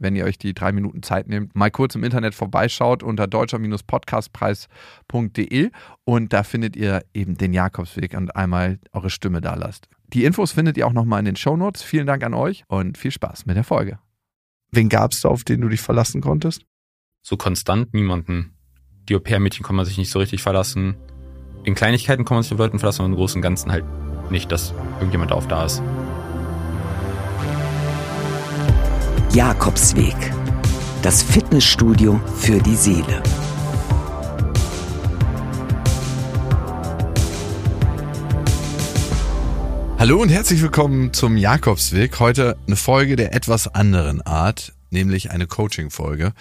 wenn ihr euch die drei Minuten Zeit nehmt, mal kurz im Internet vorbeischaut unter deutscher-podcastpreis.de und da findet ihr eben den Jakobsweg und einmal eure Stimme da lasst. Die Infos findet ihr auch nochmal in den Shownotes. Vielen Dank an euch und viel Spaß mit der Folge. Wen gab es da, auf den du dich verlassen konntest? So konstant niemanden. Die Au-pair-Mädchen kann man sich nicht so richtig verlassen. In Kleinigkeiten kann man sich auf Leuten verlassen, aber im Großen und Ganzen halt nicht, dass irgendjemand auf da ist. Jakobsweg. Das Fitnessstudio für die Seele. Hallo und herzlich willkommen zum Jakobsweg. Heute eine Folge der etwas anderen Art, nämlich eine Coaching-Folge.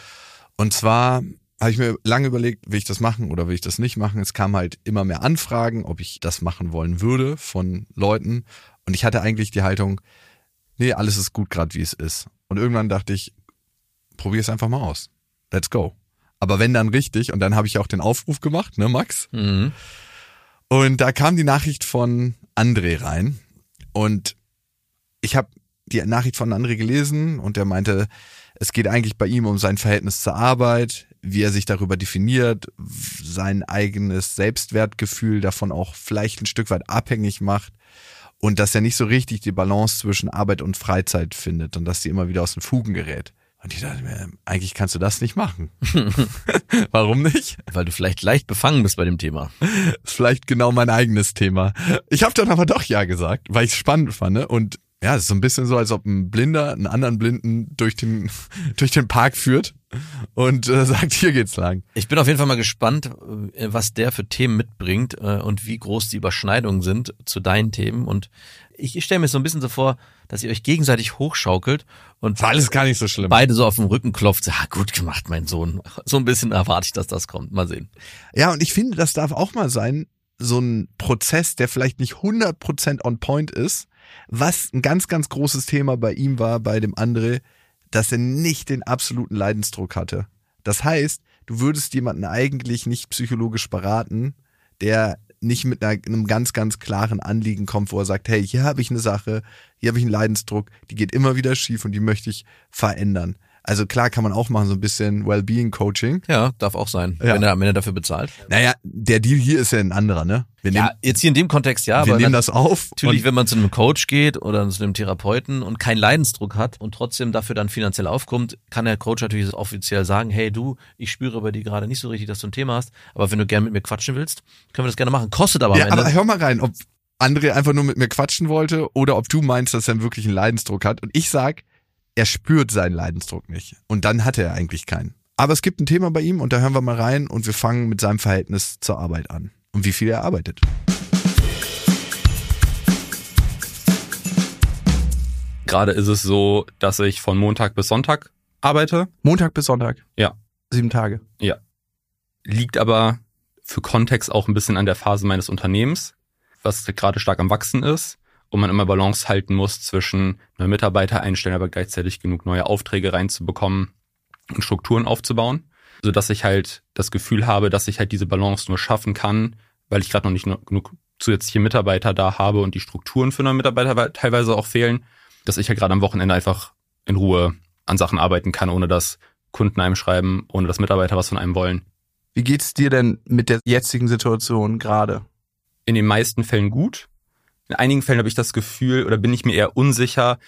Und zwar habe ich mir lange überlegt, will ich das machen oder will ich das nicht machen. Es kamen halt immer mehr Anfragen, ob ich das machen wollen würde von Leuten. Und ich hatte eigentlich die Haltung, nee, alles ist gut gerade, wie es ist. Und irgendwann dachte ich, probier es einfach mal aus. Let's go. Aber wenn dann richtig, und dann habe ich auch den Aufruf gemacht, ne, Max? Mhm. Und da kam die Nachricht von André rein. Und ich habe die Nachricht von André gelesen und der meinte, es geht eigentlich bei ihm um sein Verhältnis zur Arbeit, wie er sich darüber definiert, sein eigenes Selbstwertgefühl davon auch vielleicht ein Stück weit abhängig macht und dass er nicht so richtig die Balance zwischen Arbeit und Freizeit findet und dass sie immer wieder aus den Fugen gerät. Und ich dachte mir, eigentlich kannst du das nicht machen. Warum nicht? Weil du vielleicht leicht befangen bist bei dem Thema. Das ist vielleicht genau mein eigenes Thema. Ich habe dann aber doch ja gesagt, weil ich es spannend fand. Ne? Und ja, es ist so ein bisschen so, als ob ein Blinder einen anderen Blinden durch den, durch den Park führt und äh, sagt, hier geht's lang. Ich bin auf jeden Fall mal gespannt, äh, was der für Themen mitbringt äh, und wie groß die Überschneidungen sind zu deinen Themen. Und ich, ich stelle mir so ein bisschen so vor, dass ihr euch gegenseitig hochschaukelt und alles gar nicht so schlimm. Beide so auf dem Rücken klopft, ja, gut gemacht, mein Sohn. So ein bisschen erwarte ich, dass das kommt. Mal sehen. Ja, und ich finde, das darf auch mal sein, so ein Prozess, der vielleicht nicht 100% on point ist, was ein ganz, ganz großes Thema bei ihm war, bei dem André, dass er nicht den absoluten Leidensdruck hatte. Das heißt, du würdest jemanden eigentlich nicht psychologisch beraten, der nicht mit einem ganz, ganz klaren Anliegen kommt, wo er sagt, hey, hier habe ich eine Sache, hier habe ich einen Leidensdruck, die geht immer wieder schief und die möchte ich verändern. Also klar kann man auch machen, so ein bisschen Wellbeing-Coaching. Ja, darf auch sein, ja. wenn, er, wenn er dafür bezahlt. Naja, der Deal hier ist ja ein anderer, ne? Wir ja, jetzt hier in dem Kontext ja. Wir nehmen das auf. Natürlich, wenn man zu einem Coach geht oder zu einem Therapeuten und keinen Leidensdruck hat und trotzdem dafür dann finanziell aufkommt, kann der Coach natürlich offiziell sagen, hey du, ich spüre bei dir gerade nicht so richtig, dass du ein Thema hast, aber wenn du gerne mit mir quatschen willst, können wir das gerne machen. Kostet aber Ja, aber hör mal rein, ob André einfach nur mit mir quatschen wollte oder ob du meinst, dass er wirklich einen Leidensdruck hat. Und ich sag, er spürt seinen Leidensdruck nicht. Und dann hat er eigentlich keinen. Aber es gibt ein Thema bei ihm und da hören wir mal rein und wir fangen mit seinem Verhältnis zur Arbeit an und wie viel er arbeitet. Gerade ist es so, dass ich von Montag bis Sonntag arbeite. Montag bis Sonntag? Ja. Sieben Tage? Ja. Liegt aber für Kontext auch ein bisschen an der Phase meines Unternehmens, was gerade stark am Wachsen ist und man immer Balance halten muss zwischen neue Mitarbeiter einstellen, aber gleichzeitig genug neue Aufträge reinzubekommen und Strukturen aufzubauen, so dass ich halt das Gefühl habe, dass ich halt diese Balance nur schaffen kann, weil ich gerade noch nicht genug zusätzliche Mitarbeiter da habe und die Strukturen für neue Mitarbeiter teilweise auch fehlen, dass ich halt gerade am Wochenende einfach in Ruhe an Sachen arbeiten kann, ohne dass Kunden einem schreiben, ohne dass Mitarbeiter was von einem wollen. Wie geht's dir denn mit der jetzigen Situation gerade? In den meisten Fällen gut. In einigen Fällen habe ich das Gefühl oder bin ich mir eher unsicher,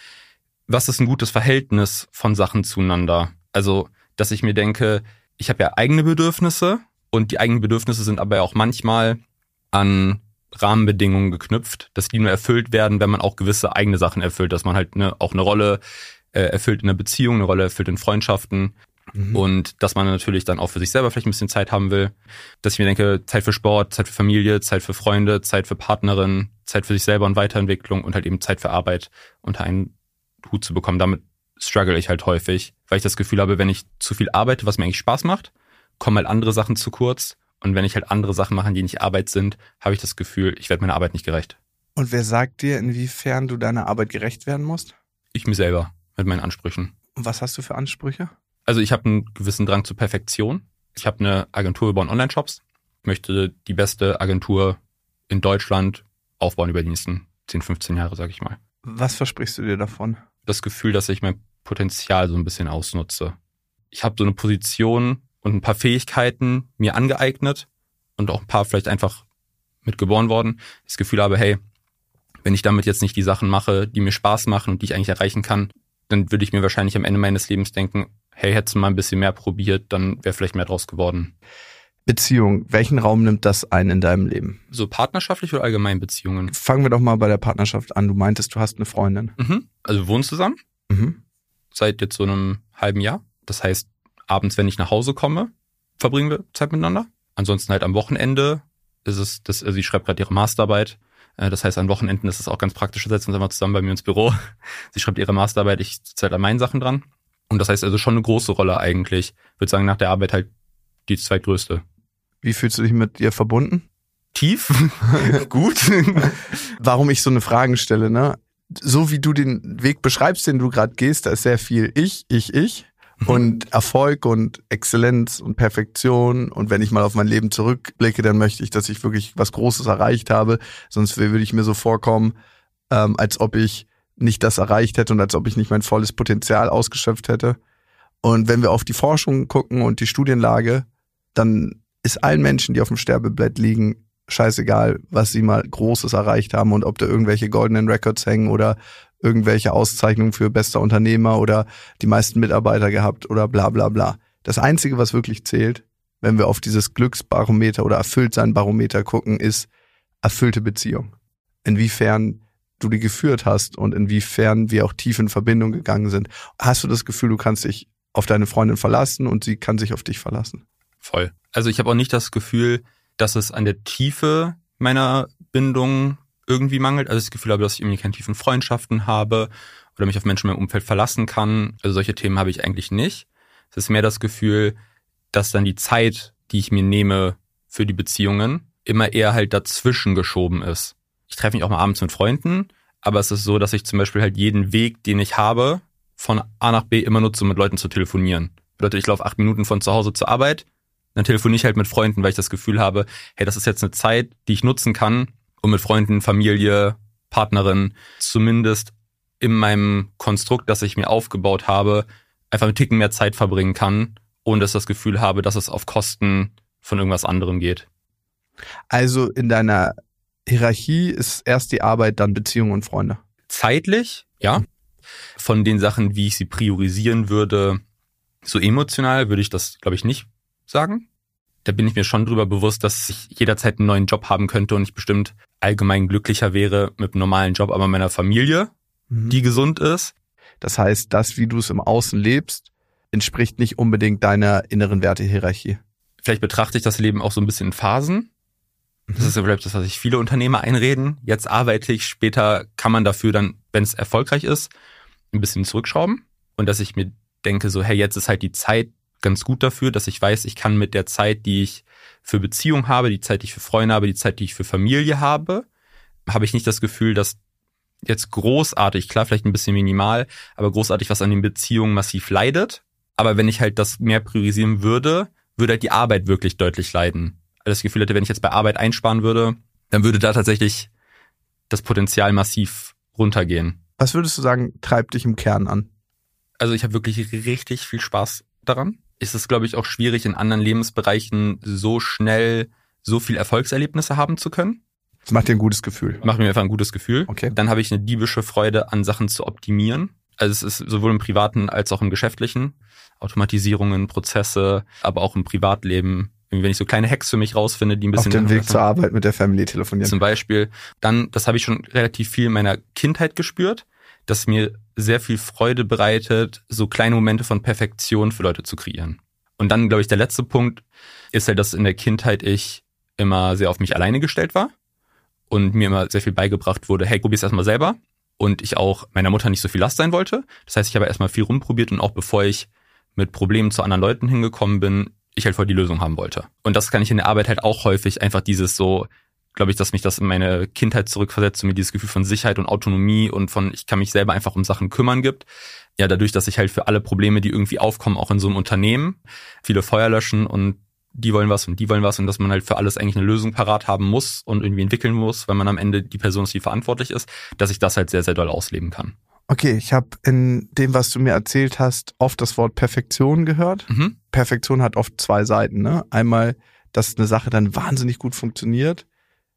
was ist ein gutes Verhältnis von Sachen zueinander. Also, dass ich mir denke, ich habe ja eigene Bedürfnisse und die eigenen Bedürfnisse sind aber auch manchmal an Rahmenbedingungen geknüpft, dass die nur erfüllt werden, wenn man auch gewisse eigene Sachen erfüllt, dass man halt ne, auch eine Rolle äh, erfüllt in einer Beziehung, eine Rolle erfüllt in Freundschaften Mhm. Und dass man natürlich dann auch für sich selber vielleicht ein bisschen Zeit haben will. Dass ich mir denke, Zeit für Sport, Zeit für Familie, Zeit für Freunde, Zeit für Partnerin, Zeit für sich selber und Weiterentwicklung und halt eben Zeit für Arbeit unter einen Hut zu bekommen. Damit struggle ich halt häufig, weil ich das Gefühl habe, wenn ich zu viel arbeite, was mir eigentlich Spaß macht, kommen halt andere Sachen zu kurz. Und wenn ich halt andere Sachen mache, die nicht Arbeit sind, habe ich das Gefühl, ich werde meiner Arbeit nicht gerecht. Und wer sagt dir, inwiefern du deiner Arbeit gerecht werden musst? Ich mir selber mit meinen Ansprüchen. Und was hast du für Ansprüche? Also ich habe einen gewissen Drang zur Perfektion. Ich habe eine Agentur über Online-Shops. Ich möchte die beste Agentur in Deutschland aufbauen über die nächsten 10, 15 Jahre, sage ich mal. Was versprichst du dir davon? Das Gefühl, dass ich mein Potenzial so ein bisschen ausnutze. Ich habe so eine Position und ein paar Fähigkeiten mir angeeignet und auch ein paar vielleicht einfach mitgeboren worden. Das Gefühl habe, hey, wenn ich damit jetzt nicht die Sachen mache, die mir Spaß machen und die ich eigentlich erreichen kann, dann würde ich mir wahrscheinlich am Ende meines Lebens denken, hey, hättest du mal ein bisschen mehr probiert, dann wäre vielleicht mehr draus geworden. Beziehung, welchen Raum nimmt das ein in deinem Leben? So partnerschaftlich oder allgemein Beziehungen? Fangen wir doch mal bei der Partnerschaft an. Du meintest, du hast eine Freundin. Mhm. Also wir wohnen zusammen Mhm. seit jetzt so einem halben Jahr. Das heißt, abends, wenn ich nach Hause komme, verbringen wir Zeit miteinander. Ansonsten halt am Wochenende ist es, das, also sie schreibt gerade ihre Masterarbeit. Äh, Das heißt, an Wochenenden ist es auch ganz praktisch, wir setzen uns immer zusammen bei mir ins Büro. Sie schreibt ihre Masterarbeit, ich sitze halt an meinen Sachen dran. Und das heißt also schon eine große Rolle eigentlich. Ich würde sagen, nach der Arbeit halt die zweitgrößte. Wie fühlst du dich mit ihr verbunden? Tief? Gut. Warum ich so eine Fragen stelle, ne? So wie du den Weg beschreibst, den du gerade gehst, da ist sehr viel ich, ich, ich. Und Erfolg und Exzellenz und Perfektion. Und wenn ich mal auf mein Leben zurückblicke, dann möchte ich, dass ich wirklich was Großes erreicht habe. Sonst würde ich mir so vorkommen, ähm, als ob ich nicht das erreicht hätte und als ob ich nicht mein volles Potenzial ausgeschöpft hätte. Und wenn wir auf die Forschung gucken und die Studienlage, dann ist allen Menschen, die auf dem Sterbebett liegen, scheißegal, was sie mal Großes erreicht haben und ob da irgendwelche goldenen Records hängen oder irgendwelche Auszeichnungen für bester Unternehmer oder die meisten Mitarbeiter gehabt oder bla bla bla. Das Einzige, was wirklich zählt, wenn wir auf dieses Glücksbarometer oder Erfülltsein-Barometer gucken, ist erfüllte Beziehung. Inwiefern du die geführt hast und inwiefern wir auch tief in Verbindung gegangen sind. Hast du das Gefühl, du kannst dich auf deine Freundin verlassen und sie kann sich auf dich verlassen? Voll. Also ich habe auch nicht das Gefühl, dass es an der Tiefe meiner Bindung irgendwie mangelt. Also das Gefühl habe, dass ich irgendwie keine tiefen Freundschaften habe oder mich auf Menschen in meinem Umfeld verlassen kann. Also solche Themen habe ich eigentlich nicht. Es ist mehr das Gefühl, dass dann die Zeit, die ich mir nehme für die Beziehungen, immer eher halt dazwischen geschoben ist. Ich treffe mich auch mal abends mit Freunden, aber es ist so, dass ich zum Beispiel halt jeden Weg, den ich habe, von A nach B immer nutze, um mit Leuten zu telefonieren. Bedeutet, ich laufe acht Minuten von zu Hause zur Arbeit, dann telefoniere ich halt mit Freunden, weil ich das Gefühl habe, hey, das ist jetzt eine Zeit, die ich nutzen kann, um mit Freunden, Familie, Partnerin zumindest in meinem Konstrukt, das ich mir aufgebaut habe, einfach einen Ticken mehr Zeit verbringen kann, ohne dass ich das Gefühl habe, dass es auf Kosten von irgendwas anderem geht. Also in deiner Hierarchie ist erst die Arbeit, dann Beziehung und Freunde. Zeitlich, ja. Von den Sachen, wie ich sie priorisieren würde, so emotional würde ich das, glaube ich, nicht sagen. Da bin ich mir schon drüber bewusst, dass ich jederzeit einen neuen Job haben könnte und ich bestimmt allgemein glücklicher wäre mit einem normalen Job, aber meiner Familie, die gesund ist. Das heißt, das, wie du es im Außen lebst, entspricht nicht unbedingt deiner inneren Wertehierarchie. Vielleicht betrachte ich das Leben auch so ein bisschen in Phasen. Das ist ja vielleicht das, was sich viele Unternehmer einreden. Jetzt arbeite ich, später kann man dafür dann, wenn es erfolgreich ist, ein bisschen zurückschrauben. Und dass ich mir denke, so, hey, jetzt ist halt die Zeit ganz gut dafür, dass ich weiß, ich kann mit der Zeit, die ich für Beziehung habe, die Zeit, die ich für Freunde habe, die Zeit, die ich für Familie habe, habe ich nicht das Gefühl, dass jetzt großartig, klar, vielleicht ein bisschen minimal, aber großartig was an den Beziehungen massiv leidet. Aber wenn ich halt das mehr priorisieren würde, würde halt die Arbeit wirklich deutlich leiden. Also das Gefühl hätte, wenn ich jetzt bei Arbeit einsparen würde, dann würde da tatsächlich das Potenzial massiv runtergehen. Was würdest du sagen, treibt dich im Kern an? Also ich habe wirklich richtig viel Spaß daran. Es ist, glaube ich, auch schwierig, in anderen Lebensbereichen so schnell so viel Erfolgserlebnisse haben zu können. Das macht dir ein gutes Gefühl. Macht mir einfach ein gutes Gefühl. Okay. Dann habe ich eine diebische Freude an Sachen zu optimieren. Also es ist sowohl im privaten als auch im geschäftlichen. Automatisierungen, Prozesse, aber auch im Privatleben. Wenn ich so kleine Hacks für mich rausfinde, die ein Auf bisschen dem Weg zur Arbeit mit der Family telefonieren. zum Beispiel, dann, das habe ich schon relativ viel in meiner Kindheit gespürt, dass mir sehr viel Freude bereitet, so kleine Momente von Perfektion für Leute zu kreieren. Und dann, glaube ich, der letzte Punkt ist halt, dass in der Kindheit ich immer sehr auf mich alleine gestellt war und mir immer sehr viel beigebracht wurde, hey, probier's erstmal selber. Und ich auch meiner Mutter nicht so viel Last sein wollte. Das heißt, ich habe erstmal viel rumprobiert und auch bevor ich mit Problemen zu anderen Leuten hingekommen bin, ich halt voll die Lösung haben wollte. Und das kann ich in der Arbeit halt auch häufig einfach dieses so, glaube ich, dass mich das in meine Kindheit zurückversetzt und mir dieses Gefühl von Sicherheit und Autonomie und von ich kann mich selber einfach um Sachen kümmern gibt. Ja, dadurch, dass ich halt für alle Probleme, die irgendwie aufkommen, auch in so einem Unternehmen, viele Feuer löschen und die wollen was und die wollen was und dass man halt für alles eigentlich eine Lösung parat haben muss und irgendwie entwickeln muss, weil man am Ende die Person ist, die verantwortlich ist, dass ich das halt sehr, sehr doll ausleben kann. Okay, ich habe in dem, was du mir erzählt hast, oft das Wort Perfektion gehört. Mhm. Perfektion hat oft zwei Seiten. Ne? Einmal, dass eine Sache dann wahnsinnig gut funktioniert,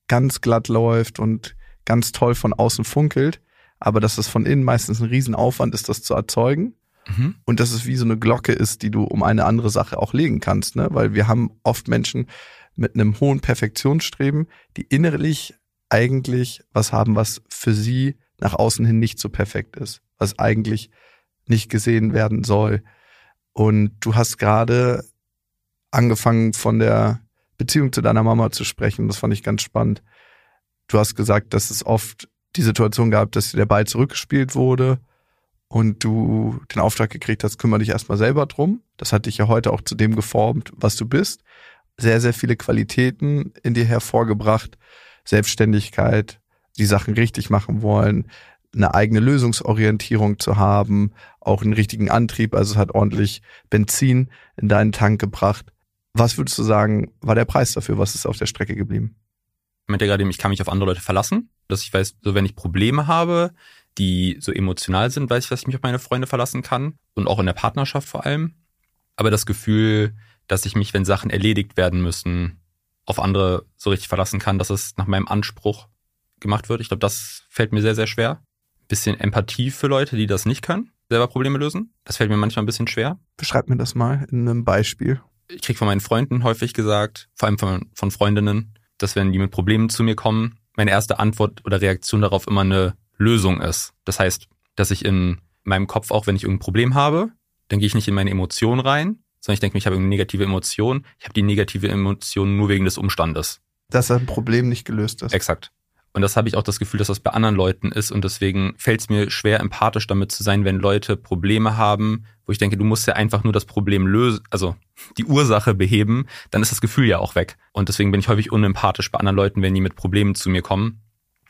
ganz glatt läuft und ganz toll von außen funkelt, aber dass es von innen meistens ein Riesenaufwand ist, das zu erzeugen. Mhm. Und dass es wie so eine Glocke ist, die du um eine andere Sache auch legen kannst. Ne? Weil wir haben oft Menschen mit einem hohen Perfektionsstreben, die innerlich eigentlich was haben, was für sie nach außen hin nicht so perfekt ist, was eigentlich nicht gesehen werden soll. Und du hast gerade angefangen von der Beziehung zu deiner Mama zu sprechen. Das fand ich ganz spannend. Du hast gesagt, dass es oft die Situation gab, dass dir der Ball zurückgespielt wurde und du den Auftrag gekriegt hast, kümmere dich erstmal selber drum. Das hat dich ja heute auch zu dem geformt, was du bist. Sehr, sehr viele Qualitäten in dir hervorgebracht. Selbstständigkeit, die Sachen richtig machen wollen, eine eigene Lösungsorientierung zu haben, auch einen richtigen Antrieb, also es hat ordentlich Benzin in deinen Tank gebracht. Was würdest du sagen, war der Preis dafür? Was ist auf der Strecke geblieben? Ich meinte gerade, ich kann mich auf andere Leute verlassen, dass ich weiß, so wenn ich Probleme habe, die so emotional sind, weiß ich, dass ich mich auf meine Freunde verlassen kann und auch in der Partnerschaft vor allem. Aber das Gefühl, dass ich mich, wenn Sachen erledigt werden müssen, auf andere so richtig verlassen kann, dass es nach meinem Anspruch gemacht wird. Ich glaube, das fällt mir sehr, sehr schwer. Bisschen Empathie für Leute, die das nicht können, selber Probleme lösen. Das fällt mir manchmal ein bisschen schwer. Beschreib mir das mal in einem Beispiel. Ich kriege von meinen Freunden häufig gesagt, vor allem von, von Freundinnen, dass wenn die mit Problemen zu mir kommen, meine erste Antwort oder Reaktion darauf immer eine Lösung ist. Das heißt, dass ich in meinem Kopf auch, wenn ich irgendein Problem habe, dann gehe ich nicht in meine Emotion rein, sondern ich denke, ich habe eine negative Emotion. Ich habe die negative Emotion nur wegen des Umstandes. Dass ein Problem nicht gelöst ist. Exakt. Und das habe ich auch das Gefühl, dass das bei anderen Leuten ist. Und deswegen fällt es mir schwer, empathisch damit zu sein, wenn Leute Probleme haben, wo ich denke, du musst ja einfach nur das Problem lösen, also die Ursache beheben, dann ist das Gefühl ja auch weg. Und deswegen bin ich häufig unempathisch bei anderen Leuten, wenn die mit Problemen zu mir kommen.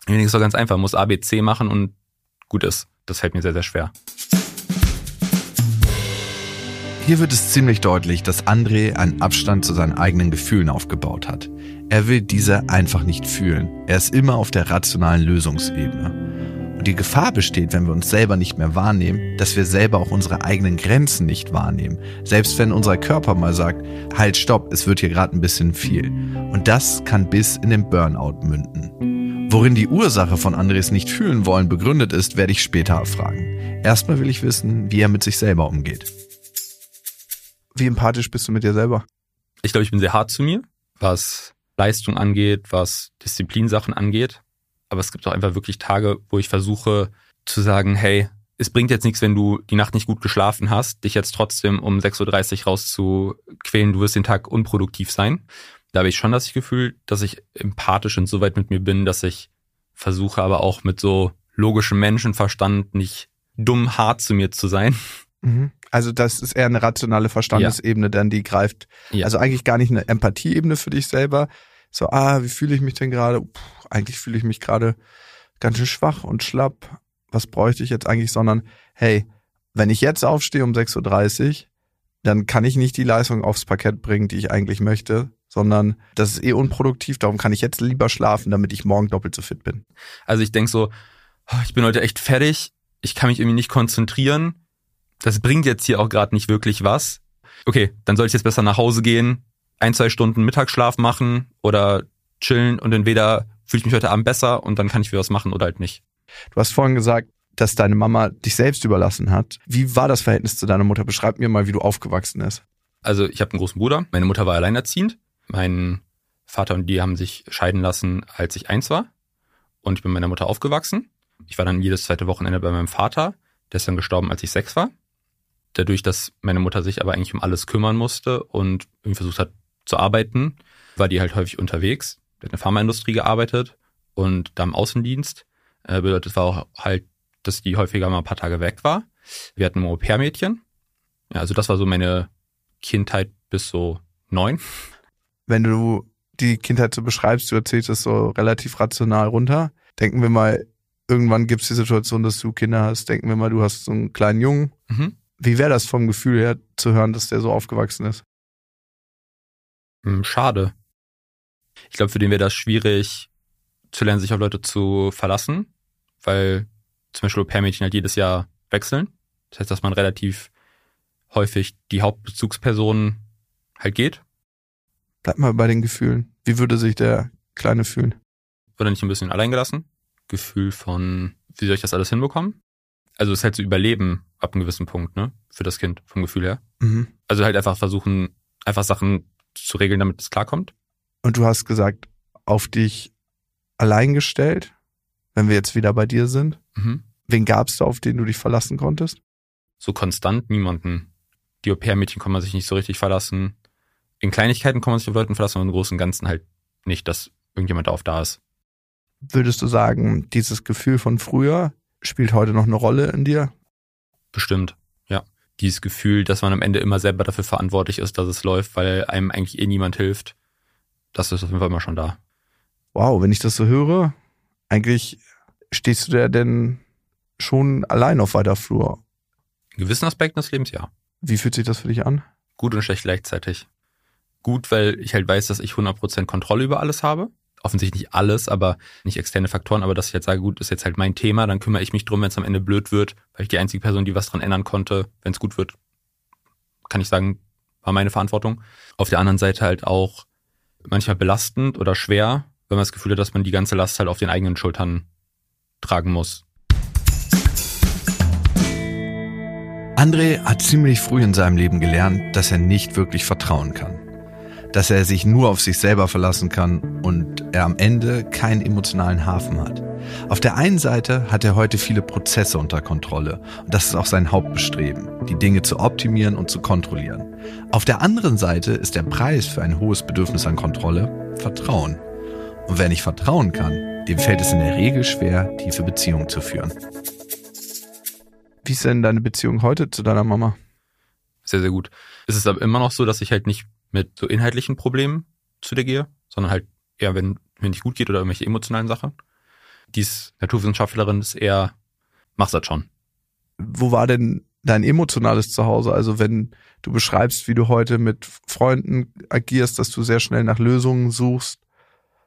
Ich denke, es ist doch ganz einfach, muss ABC machen und gut ist. Das fällt mir sehr, sehr schwer. Hier wird es ziemlich deutlich, dass André einen Abstand zu seinen eigenen Gefühlen aufgebaut hat. Er will diese einfach nicht fühlen. Er ist immer auf der rationalen Lösungsebene. Und die Gefahr besteht, wenn wir uns selber nicht mehr wahrnehmen, dass wir selber auch unsere eigenen Grenzen nicht wahrnehmen. Selbst wenn unser Körper mal sagt, halt stopp, es wird hier gerade ein bisschen viel. Und das kann bis in den Burnout münden. Worin die Ursache von Andres nicht fühlen wollen begründet ist, werde ich später erfragen. Erstmal will ich wissen, wie er mit sich selber umgeht. Wie empathisch bist du mit dir selber? Ich glaube, ich bin sehr hart zu mir, was Leistung angeht, was Disziplinsachen angeht. Aber es gibt auch einfach wirklich Tage, wo ich versuche zu sagen, hey, es bringt jetzt nichts, wenn du die Nacht nicht gut geschlafen hast, dich jetzt trotzdem um 6.30 Uhr rauszuquälen, du wirst den Tag unproduktiv sein. Da habe ich schon das Gefühl, dass ich empathisch insoweit mit mir bin, dass ich versuche aber auch mit so logischem Menschenverstand nicht dumm hart zu mir zu sein. Mhm. Also das ist eher eine rationale Verstandesebene, denn die greift, Ja. also eigentlich gar nicht eine Empathieebene für dich selber. So, ah, wie fühle ich mich denn gerade? Puh, Eigentlich fühle ich mich gerade ganz schön schwach und schlapp. Was bräuchte ich jetzt eigentlich? Sondern, hey, wenn ich jetzt aufstehe um 6.30 Uhr, dann kann ich nicht die Leistung aufs Parkett bringen, die ich eigentlich möchte, sondern das ist eh unproduktiv. Darum kann ich jetzt lieber schlafen, damit ich morgen doppelt so fit bin. Also ich denk so, oh, ich bin heute echt fertig, ich kann mich irgendwie nicht konzentrieren. Das bringt jetzt hier auch gerade nicht wirklich was. Okay, dann soll ich jetzt besser nach Hause gehen, ein, zwei Stunden Mittagsschlaf machen oder chillen und entweder fühle ich mich heute Abend besser und dann kann ich wieder was machen oder halt nicht. Du hast vorhin gesagt, dass deine Mama dich selbst überlassen hat. Wie war das Verhältnis zu deiner Mutter? Beschreib mir mal, wie du aufgewachsen bist. Also ich habe einen großen Bruder, meine Mutter war alleinerziehend, mein Vater und die haben sich scheiden lassen, als ich eins war und ich bin mit meiner Mutter aufgewachsen. Ich war dann jedes zweite Wochenende bei meinem Vater, der ist dann gestorben, als ich sechs war. Dadurch, dass meine Mutter sich aber eigentlich um alles kümmern musste und irgendwie versucht hat zu arbeiten, war die halt häufig unterwegs. Die hat in der Pharmaindustrie gearbeitet und da im Außendienst. Äh, bedeutet war auch halt, dass die häufiger mal ein paar Tage weg war. Wir hatten ein Au-pair-Mädchen. Ja, also das war so meine Kindheit bis so neun. Wenn du die Kindheit so beschreibst, du erzählst es so relativ rational runter. Denken wir mal, irgendwann gibt es die Situation, dass du Kinder hast. Denken wir mal, du hast so einen kleinen Jungen. Mhm. Wie wäre das vom Gefühl her zu hören, dass der so aufgewachsen ist? Hm, Schade. Ich glaube, für den wäre das schwierig zu lernen, sich auf Leute zu verlassen, weil zum Beispiel Au-pair-Mädchen halt jedes Jahr wechseln. Das heißt, dass man relativ häufig die Hauptbezugsperson halt geht. Bleib mal bei den Gefühlen. Wie würde sich der Kleine fühlen? Wird er nicht ein bisschen alleingelassen? Gefühl von, wie soll ich das alles hinbekommen? Also es ist halt zu überleben ab einem gewissen Punkt, ne? Für das Kind, vom Gefühl her. Mhm. Also halt einfach versuchen, einfach Sachen zu regeln, damit es klarkommt. Und du hast gesagt, auf dich allein gestellt, wenn wir jetzt wieder bei dir sind. Mhm. Wen gab's da, auf den du dich verlassen konntest? So konstant niemanden. Die Au-pair-Mädchen kann man sich nicht so richtig verlassen. In Kleinigkeiten kann man sich auf Leuten verlassen, aber im Großen und Ganzen halt nicht, dass irgendjemand auf da ist. Würdest du sagen, dieses Gefühl von früher spielt heute noch eine Rolle in dir? Bestimmt, ja. Dieses Gefühl, dass man am Ende immer selber dafür verantwortlich ist, dass es läuft, weil einem eigentlich eh niemand hilft, das ist auf jeden Fall immer schon da. Wow, wenn ich das so höre, eigentlich stehst du da denn schon allein auf weiter Flur. In gewissen Aspekten des Lebens ja. Wie fühlt sich das für dich an? Gut und schlecht gleichzeitig. Gut, weil ich halt weiß, dass ich 100% Kontrolle über alles habe. Offensichtlich nicht alles, aber nicht externe Faktoren, aber dass ich halt sage, gut, ist jetzt halt mein Thema, dann kümmere ich mich drum, wenn es am Ende blöd wird, weil ich die einzige Person, die was dran ändern konnte, wenn es gut wird, kann ich sagen, war meine Verantwortung. Auf der anderen Seite halt auch manchmal belastend oder schwer, wenn man das Gefühl hat, dass man die ganze Last halt auf den eigenen Schultern tragen muss. André hat ziemlich früh in seinem Leben gelernt, dass er nicht wirklich vertrauen kann. Dass er sich nur auf sich selber verlassen kann und er am Ende keinen emotionalen Hafen hat. Auf der einen Seite hat er heute viele Prozesse unter Kontrolle und das ist auch sein Hauptbestreben, die Dinge zu optimieren und zu kontrollieren. Auf der anderen Seite ist der Preis für ein hohes Bedürfnis an Kontrolle Vertrauen. Und wer nicht vertrauen kann, dem fällt es in der Regel schwer, tiefe Beziehungen zu führen. Wie ist denn deine Beziehung heute zu deiner Mama? Sehr, sehr gut. Es ist aber immer noch so, dass ich halt nicht mit so inhaltlichen Problemen zu dir gehe, sondern halt eher, wenn mir nicht gut geht oder irgendwelche emotionalen Sachen. Die Naturwissenschaftlerin, ist eher, machst das schon. Wo war denn dein emotionales Zuhause? Also wenn du beschreibst, wie du heute mit Freunden agierst, dass du sehr schnell nach Lösungen suchst,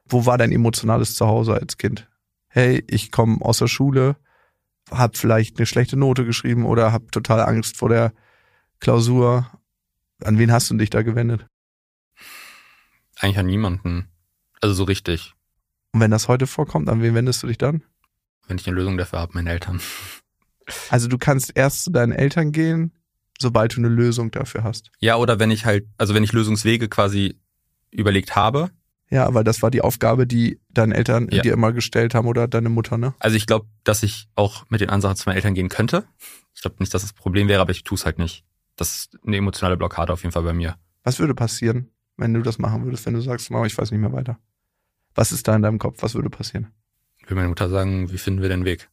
wo war dein emotionales Zuhause als Kind? Hey, ich komme aus der Schule, hab vielleicht eine schlechte Note geschrieben oder hab total Angst vor der Klausur. An wen hast du dich da gewendet? Eigentlich an niemanden. Also so richtig. Und wenn das heute vorkommt, an wen wendest du dich dann? Wenn ich eine Lösung dafür habe, meine Eltern. Also du kannst erst zu deinen Eltern gehen, sobald du eine Lösung dafür hast. Ja, oder wenn ich halt, also wenn ich Lösungswege quasi überlegt habe. Ja, weil das war die Aufgabe, die deine Eltern Ja. dir immer gestellt haben oder deine Mutter, ne? Also ich glaube, dass ich auch mit den Ansagen zu meinen Eltern gehen könnte. Ich glaube nicht, dass das Problem wäre, aber ich tue es halt nicht. Das ist eine emotionale Blockade auf jeden Fall bei mir. Was würde passieren, wenn du das machen würdest, wenn du sagst, Mama, ich weiß nicht mehr weiter? Was ist da in deinem Kopf? Was würde passieren? Ich will meine Mutter sagen, wie finden wir den Weg?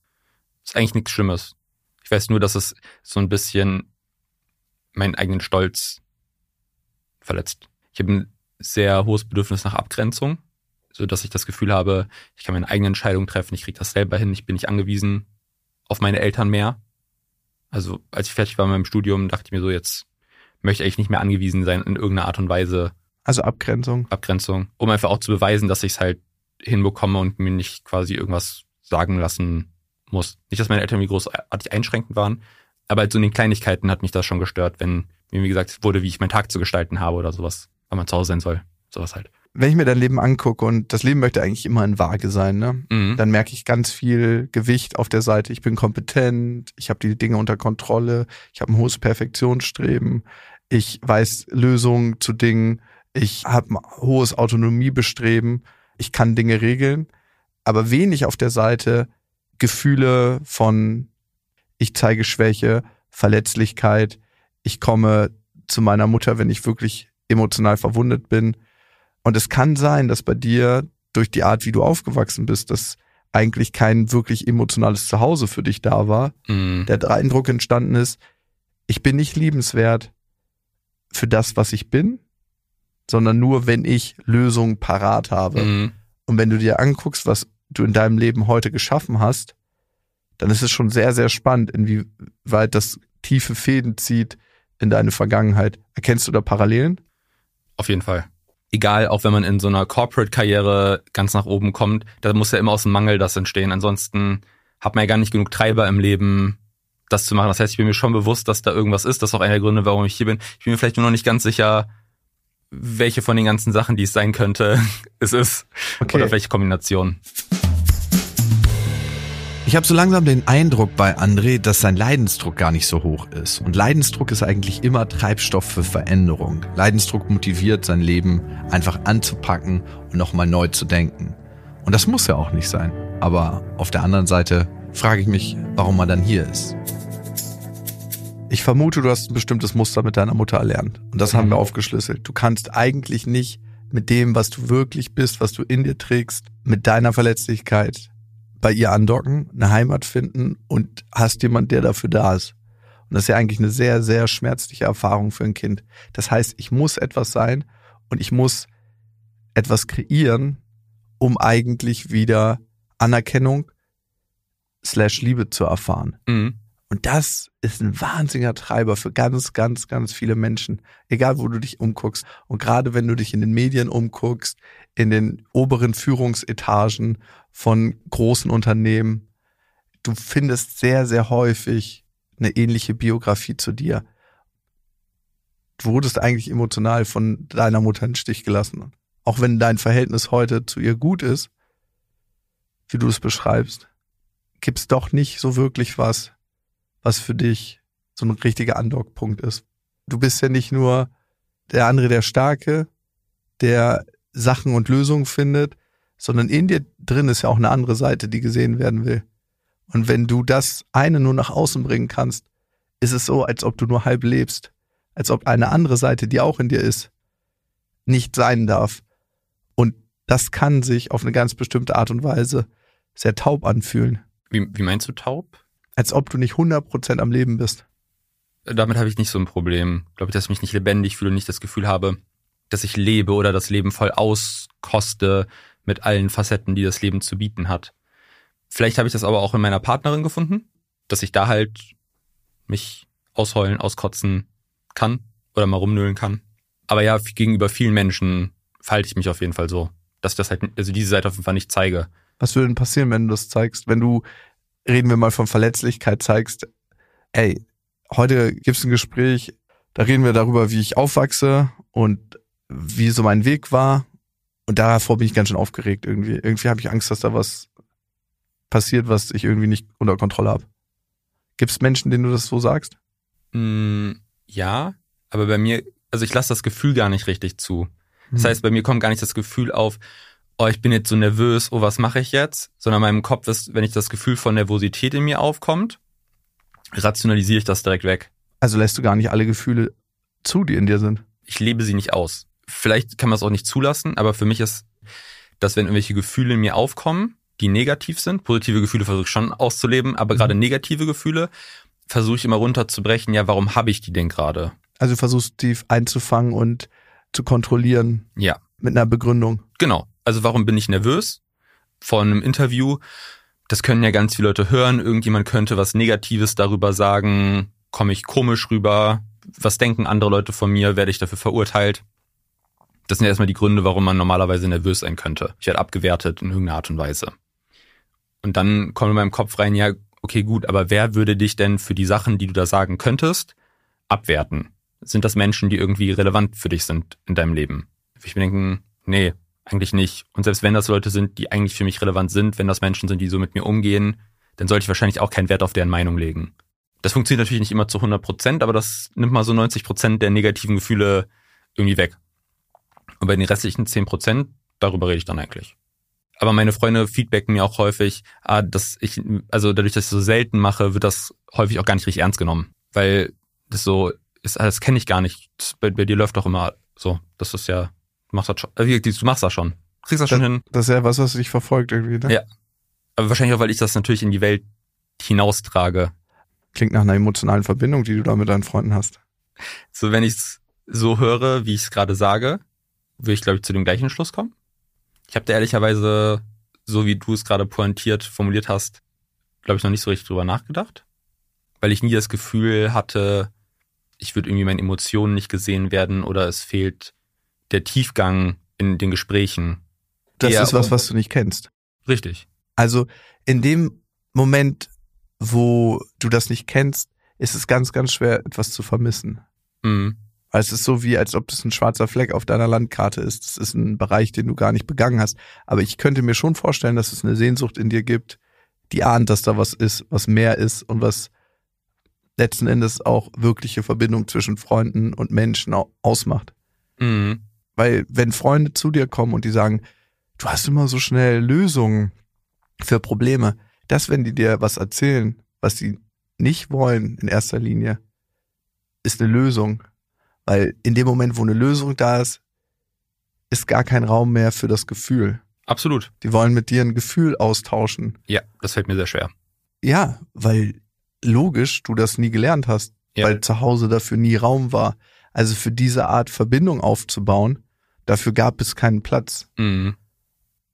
Ist eigentlich nichts Schlimmes. Ich weiß nur, dass es so ein bisschen meinen eigenen Stolz verletzt. Ich habe ein sehr hohes Bedürfnis nach Abgrenzung, so dass ich das Gefühl habe, ich kann meine eigene Entscheidung treffen, ich kriege das selber hin, ich bin nicht angewiesen auf meine Eltern mehr. Also als ich fertig war mit meinem Studium, dachte ich mir so, jetzt möchte ich nicht mehr angewiesen sein in irgendeiner Art und Weise Also Abgrenzung. Abgrenzung, um einfach auch zu beweisen, dass ich es halt hinbekomme und mir nicht quasi irgendwas sagen lassen muss. Nicht, dass meine Eltern wie großartig einschränkend waren, aber halt so in den Kleinigkeiten hat mich das schon gestört, wenn mir, wie gesagt, wurde, wie ich meinen Tag zu gestalten habe oder sowas, weil man zu Hause sein soll. Sowas halt. Wenn ich mir dein Leben angucke und das Leben möchte eigentlich immer in Waage sein, ne? Mhm. Dann merke ich ganz viel Gewicht auf der Seite. Ich bin kompetent, ich habe die Dinge unter Kontrolle, ich habe ein hohes Perfektionsstreben, ich weiß Lösungen zu Dingen, ich habe ein hohes Autonomiebestreben, ich kann Dinge regeln, aber wenig auf der Seite Gefühle von ich zeige Schwäche, Verletzlichkeit, ich komme zu meiner Mutter, wenn ich wirklich emotional verwundet bin. Und es kann sein, dass bei dir durch die Art, wie du aufgewachsen bist, dass eigentlich kein wirklich emotionales Zuhause für dich da war. Mhm. Der Eindruck entstanden ist, ich bin nicht liebenswert für das, was ich bin. Sondern nur, wenn ich Lösungen parat habe. Mhm. Und wenn du dir anguckst, was du in deinem Leben heute geschaffen hast, dann ist es schon sehr, sehr spannend, inwieweit das tiefe Fäden zieht in deine Vergangenheit. Erkennst du da Parallelen? Auf jeden Fall. Egal, auch wenn man in so einer Corporate-Karriere ganz nach oben kommt, da muss ja immer aus dem Mangel das entstehen. Ansonsten hat man ja gar nicht genug Treiber im Leben, das zu machen. Das heißt, ich bin mir schon bewusst, dass da irgendwas ist. Das ist auch einer der Gründe, warum ich hier bin. Ich bin mir vielleicht nur noch nicht ganz sicher, welche von den ganzen Sachen, die es sein könnte, es ist. Okay. Oder welche Kombination. Ich habe so langsam den Eindruck bei André, dass sein Leidensdruck gar nicht so hoch ist. Und Leidensdruck ist eigentlich immer Treibstoff für Veränderung. Leidensdruck motiviert, sein Leben einfach anzupacken und nochmal neu zu denken. Und das muss ja auch nicht sein. Aber auf der anderen Seite frage ich mich, warum man dann hier ist. Ich vermute, du hast ein bestimmtes Muster mit deiner Mutter erlernt. Und das haben Mhm. wir aufgeschlüsselt. Du kannst eigentlich nicht mit dem, was du wirklich bist, was du in dir trägst, mit deiner Verletzlichkeit bei ihr andocken, eine Heimat finden und hast jemand, der dafür da ist. Und das ist ja eigentlich eine sehr, sehr schmerzliche Erfahrung für ein Kind. Das heißt, ich muss etwas sein und ich muss etwas kreieren, um eigentlich wieder Anerkennung slash Liebe zu erfahren. Mhm. Und das ist ein wahnsinniger Treiber für ganz, ganz, ganz viele Menschen, egal wo du dich umguckst. Und gerade wenn du dich in den Medien umguckst, in den oberen Führungsetagen von großen Unternehmen, du findest sehr, sehr häufig eine ähnliche Biografie zu dir. Du wurdest eigentlich emotional von deiner Mutter in den Stich gelassen. Auch wenn dein Verhältnis heute zu ihr gut ist, wie du es beschreibst, gibt's doch nicht so wirklich was, was für dich so ein richtiger Andockpunkt ist. Du bist ja nicht nur der andere, der Starke, der Sachen und Lösungen findet, sondern in dir drin ist ja auch eine andere Seite, die gesehen werden will. Und wenn du das eine nur nach außen bringen kannst, ist es so, als ob du nur halb lebst, als ob eine andere Seite, die auch in dir ist, nicht sein darf. Und das kann sich auf eine ganz bestimmte Art und Weise sehr taub anfühlen, Wie, wie meinst du taub? Als ob du nicht 100% am Leben bist. Damit habe ich nicht so ein Problem. Glaube ich, dass ich mich nicht lebendig fühle und nicht das Gefühl habe, dass ich lebe oder das Leben voll auskoste mit allen Facetten, die das Leben zu bieten hat. Vielleicht habe ich das aber auch in meiner Partnerin gefunden, dass ich da halt mich ausheulen, auskotzen kann oder mal rumnölen kann. Aber ja, gegenüber vielen Menschen verhalte ich mich auf jeden Fall so, dass ich das halt, also diese Seite auf jeden Fall nicht zeige. Was würde denn passieren, wenn du das zeigst? Wenn du, reden wir mal von Verletzlichkeit, zeigst, ey, heute gibt's ein Gespräch, da reden wir darüber, wie ich aufwachse und wie so mein Weg war. Und davor bin ich ganz schön aufgeregt irgendwie. Irgendwie habe ich Angst, dass da was passiert, was ich irgendwie nicht unter Kontrolle habe. Gibt's Menschen, denen du das so sagst? Mm, ja, aber bei mir, also ich lasse das Gefühl gar nicht richtig zu. Das Hm. heißt, bei mir kommt gar nicht das Gefühl auf, oh, ich bin jetzt so nervös, oh, was mache ich jetzt? Sondern in meinem Kopf ist, wenn ich das Gefühl von Nervosität in mir aufkommt, rationalisiere ich das direkt weg. Also lässt du gar nicht alle Gefühle zu, die in dir sind. Ich lebe sie nicht aus. Vielleicht kann man es auch nicht zulassen, aber für mich ist, dass wenn irgendwelche Gefühle in mir aufkommen, die negativ sind, positive Gefühle versuche ich schon auszuleben, aber gerade negative Gefühle versuche ich immer runterzubrechen, ja, warum habe ich die denn gerade? Also du versuchst tief einzufangen und zu kontrollieren Ja, mit einer Begründung. Genau. Also warum bin ich nervös vor einem Interview? Das können ja ganz viele Leute hören. Irgendjemand könnte was Negatives darüber sagen. Komme ich komisch rüber? Was denken andere Leute von mir? Werde ich dafür verurteilt? Das sind ja erstmal die Gründe, warum man normalerweise nervös sein könnte. Ich werde abgewertet in irgendeiner Art und Weise. Und dann kommt in meinem Kopf rein, ja, okay, gut, aber wer würde dich denn für die Sachen, die du da sagen könntest, abwerten? Sind das Menschen, die irgendwie relevant für dich sind in deinem Leben? Ich mir denken, nee, eigentlich nicht. Und selbst wenn das Leute sind, die eigentlich für mich relevant sind, wenn das Menschen sind, die so mit mir umgehen, dann sollte ich wahrscheinlich auch keinen Wert auf deren Meinung legen. Das funktioniert natürlich nicht immer zu 100 Prozent, aber das nimmt mal so 90 Prozent der negativen Gefühle irgendwie weg. Und bei den restlichen 10 Prozent, darüber rede ich dann eigentlich. Aber meine Freunde feedbacken mir auch häufig, ah, dass ich, also dadurch, dass ich so selten mache, wird das häufig auch gar nicht richtig ernst genommen. Weil das so ist, das kenne ich gar nicht. Das, bei, bei dir läuft doch immer so. Das ist ja, machst das schon. äh, Du machst das schon. Kriegst das schon hin. Das ist ja was, was dich verfolgt irgendwie. Ne? Ja. Aber wahrscheinlich auch, weil ich das natürlich in die Welt hinaustrage. Klingt nach einer emotionalen Verbindung, die du da mit deinen Freunden hast. So, wenn ich es so höre, wie ich es gerade sage, würde ich, glaube ich, zu dem gleichen Schluss kommen. Ich habe da ehrlicherweise, so wie du es gerade pointiert formuliert hast, glaube ich, noch nicht so richtig drüber nachgedacht. Weil ich nie das Gefühl hatte, ich würde irgendwie meinen Emotionen nicht gesehen werden oder es fehlt der Tiefgang in den Gesprächen. Das ist was, was du nicht kennst. Richtig. Also in dem Moment, wo du das nicht kennst, ist es ganz, ganz schwer, etwas zu vermissen. Mhm. Weil es ist so wie, als ob das ein schwarzer Fleck auf deiner Landkarte ist. Das ist ein Bereich, den du gar nicht begangen hast. Aber ich könnte mir schon vorstellen, dass es eine Sehnsucht in dir gibt, die ahnt, dass da was ist, was mehr ist und was letzten Endes auch wirkliche Verbindung zwischen Freunden und Menschen au- ausmacht. Mhm. Weil wenn Freunde zu dir kommen und die sagen, du hast immer so schnell Lösungen für Probleme, das, wenn die dir was erzählen, was sie nicht wollen in erster Linie, ist eine Lösung. Weil in dem Moment, wo eine Lösung da ist, ist gar kein Raum mehr für das Gefühl. Absolut. Die wollen mit dir ein Gefühl austauschen. Ja, das fällt mir sehr schwer. Ja, weil logisch du das nie gelernt hast, Ja. weil zu Hause dafür nie Raum war. Also für diese Art Verbindung aufzubauen, dafür gab es keinen Platz. Mhm.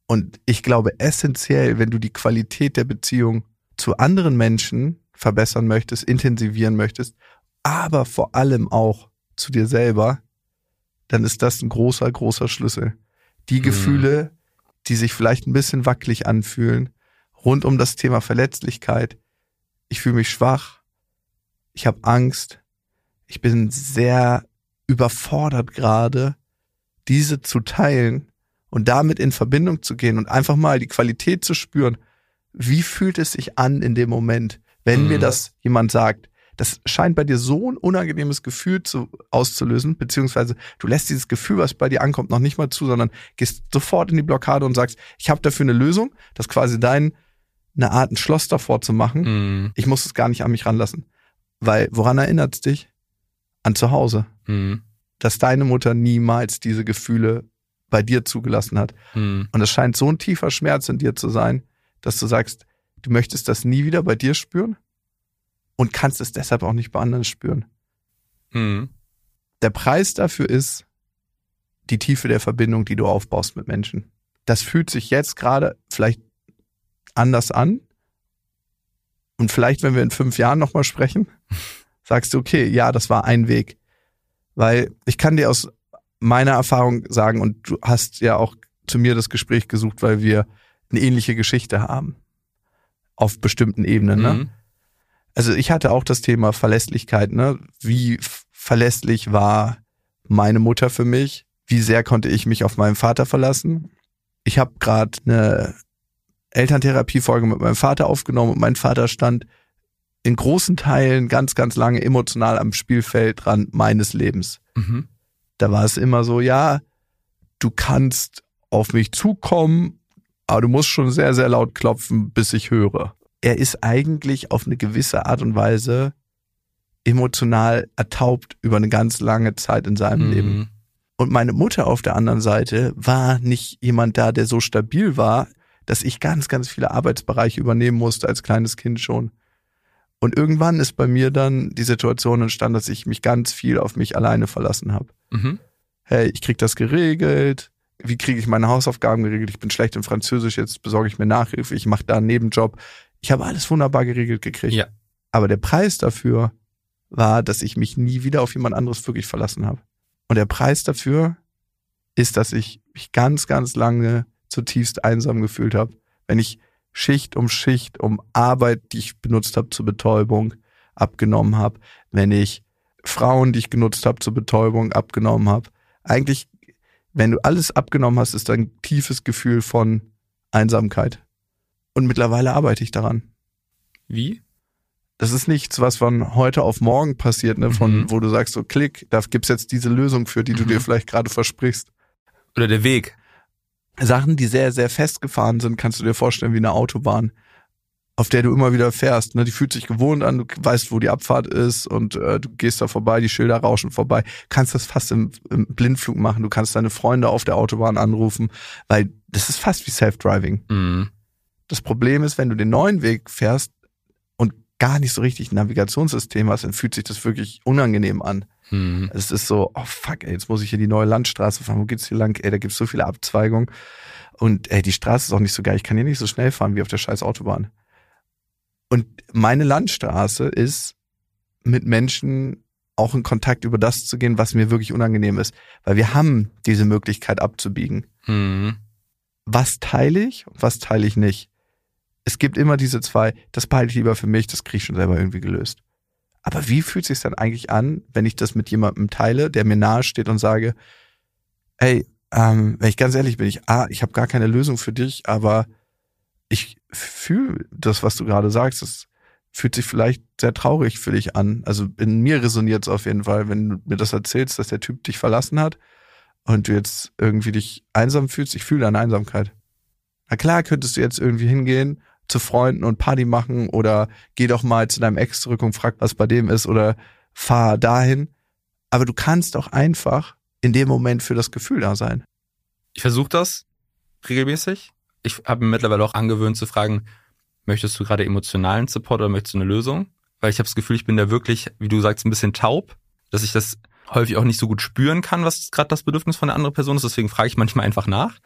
Und ich glaube essentiell, wenn du die Qualität der Beziehung zu anderen Menschen verbessern möchtest, intensivieren möchtest, aber vor allem auch zu dir selber, dann ist das ein großer, großer Schlüssel. Die Mhm. Gefühle, die sich vielleicht ein bisschen wackelig anfühlen, rund um das Thema Verletzlichkeit. Ich fühle mich schwach, ich habe Angst, ich bin sehr überfordert gerade, diese zu teilen und damit in Verbindung zu gehen und einfach mal die Qualität zu spüren. Wie fühlt es sich an in dem Moment, wenn Mhm. mir das jemand sagt? Das scheint bei dir so ein unangenehmes Gefühl zu, auszulösen, beziehungsweise du lässt dieses Gefühl, was bei dir ankommt, noch nicht mal zu, sondern gehst sofort in die Blockade und sagst, ich habe dafür eine Lösung, das quasi dein, eine Art ein Schloss davor zu machen. Mhm. Ich muss es gar nicht an mich ranlassen. Weil, woran erinnert es dich? An zu Hause. Mhm. Dass deine Mutter niemals diese Gefühle bei dir zugelassen hat. Mhm. Und es scheint so ein tiefer Schmerz in dir zu sein, dass du sagst, du möchtest das nie wieder bei dir spüren und kannst es deshalb auch nicht bei anderen spüren. Mhm. Der Preis dafür ist die Tiefe der Verbindung, die du aufbaust mit Menschen. Das fühlt sich jetzt gerade vielleicht anders an. Und vielleicht, wenn wir in fünf Jahren nochmal sprechen, sagst du, okay, ja, das war ein Weg. Weil ich kann dir aus meiner Erfahrung sagen, und du hast ja auch zu mir das Gespräch gesucht, weil wir eine ähnliche Geschichte haben. Auf bestimmten Ebenen, ne? Mhm. also ich hatte auch das Thema Verlässlichkeit, ne? Wie verlässlich war meine Mutter für mich? Wie sehr konnte ich mich auf meinen Vater verlassen? Ich habe gerade eine Elterntherapiefolge mit meinem Vater aufgenommen und mein Vater stand in großen Teilen ganz, ganz lange emotional am Spielfeldrand meines Lebens. Mhm. Da war es immer so, ja, du kannst auf mich zukommen, aber du musst schon sehr, sehr laut klopfen, bis ich höre. Er ist eigentlich auf eine gewisse Art und Weise emotional ertaubt über eine ganz lange Zeit in seinem Mhm. Leben. Und meine Mutter auf der anderen Seite war nicht jemand da, der so stabil war, dass ich ganz, ganz viele Arbeitsbereiche übernehmen musste als kleines Kind schon. Und irgendwann ist bei mir dann die Situation entstanden, dass ich mich ganz viel auf mich alleine verlassen habe Mhm. hey, ich krieg das geregelt, wie kriege ich meine Hausaufgaben geregelt, ich bin schlecht in Französisch, jetzt besorge ich mir Nachhilfe, ich mache da einen Nebenjob. Ich habe alles wunderbar geregelt gekriegt. Ja. Aber der Preis dafür war, dass ich mich nie wieder auf jemand anderes wirklich verlassen habe. Und der Preis dafür ist, dass ich mich ganz, ganz lange zutiefst einsam gefühlt habe. Wenn ich Schicht um Schicht um Arbeit, die ich benutzt habe zur Betäubung, abgenommen habe, wenn ich Frauen, die ich genutzt habe zur Betäubung, abgenommen habe. Eigentlich, wenn du alles abgenommen hast, ist ein tiefes Gefühl von Einsamkeit. Und mittlerweile arbeite ich daran. Wie? Das ist nichts, was von heute auf morgen passiert, ne? Von Mhm. wo du sagst, so klick, da gibt's jetzt diese Lösung für, die du Mhm. dir vielleicht gerade versprichst. Oder der Weg. Sachen, die sehr, sehr festgefahren sind, kannst du dir vorstellen wie eine Autobahn, auf der du immer wieder fährst. Ne? Die fühlt sich gewohnt an, du weißt, wo die Abfahrt ist und äh, du gehst da vorbei, die Schilder rauschen vorbei. Kannst das fast im, im Blindflug machen. Du kannst deine Freunde auf der Autobahn anrufen, weil das ist fast wie Self-Driving. Mhm. Das Problem ist, wenn du den neuen Weg fährst und gar nicht so richtig ein Navigationssystem hast, dann fühlt sich das wirklich unangenehm an. Hm. Es ist so, oh fuck, ey, jetzt muss ich hier die neue Landstraße fahren. Wo geht's hier lang? Ey, da gibt's so viele Abzweigungen. Und ey, die Straße ist auch nicht so geil. Ich kann hier nicht so schnell fahren wie auf der scheiß Autobahn. Und meine Landstraße ist mit Menschen auch in Kontakt über das zu gehen, was mir wirklich unangenehm ist. Weil wir haben diese Möglichkeit abzubiegen. Hm. Was teile ich und was teile ich nicht? Es gibt immer diese zwei, das behalte ich lieber für mich, das kriege ich schon selber irgendwie gelöst. Aber wie fühlt sich dann eigentlich an, wenn ich das mit jemandem teile, der mir nahe steht und sage, ey, ähm, wenn ich ganz ehrlich bin, ich, ah, ich habe gar keine Lösung für dich, aber ich fühle das, was du gerade sagst, das fühlt sich vielleicht sehr traurig für dich an. Also in mir resoniert es auf jeden Fall, wenn du mir das erzählst, dass der Typ dich verlassen hat und du jetzt irgendwie dich einsam fühlst. Ich fühle deine Einsamkeit. Na klar, könntest du jetzt irgendwie hingehen zu Freunden und Party machen oder geh doch mal zu deinem Ex zurück und frag, was bei dem ist oder fahr dahin. Aber du kannst auch einfach in dem Moment für das Gefühl da sein. Ich versuche das regelmäßig. Ich habe mir mittlerweile auch angewöhnt zu fragen, möchtest du gerade emotionalen Support oder möchtest du eine Lösung? Weil ich habe das Gefühl, ich bin da wirklich, wie du sagst, ein bisschen taub, dass ich das häufig auch nicht so gut spüren kann, was gerade das Bedürfnis von der anderen Person ist. Deswegen frage ich manchmal einfach nach.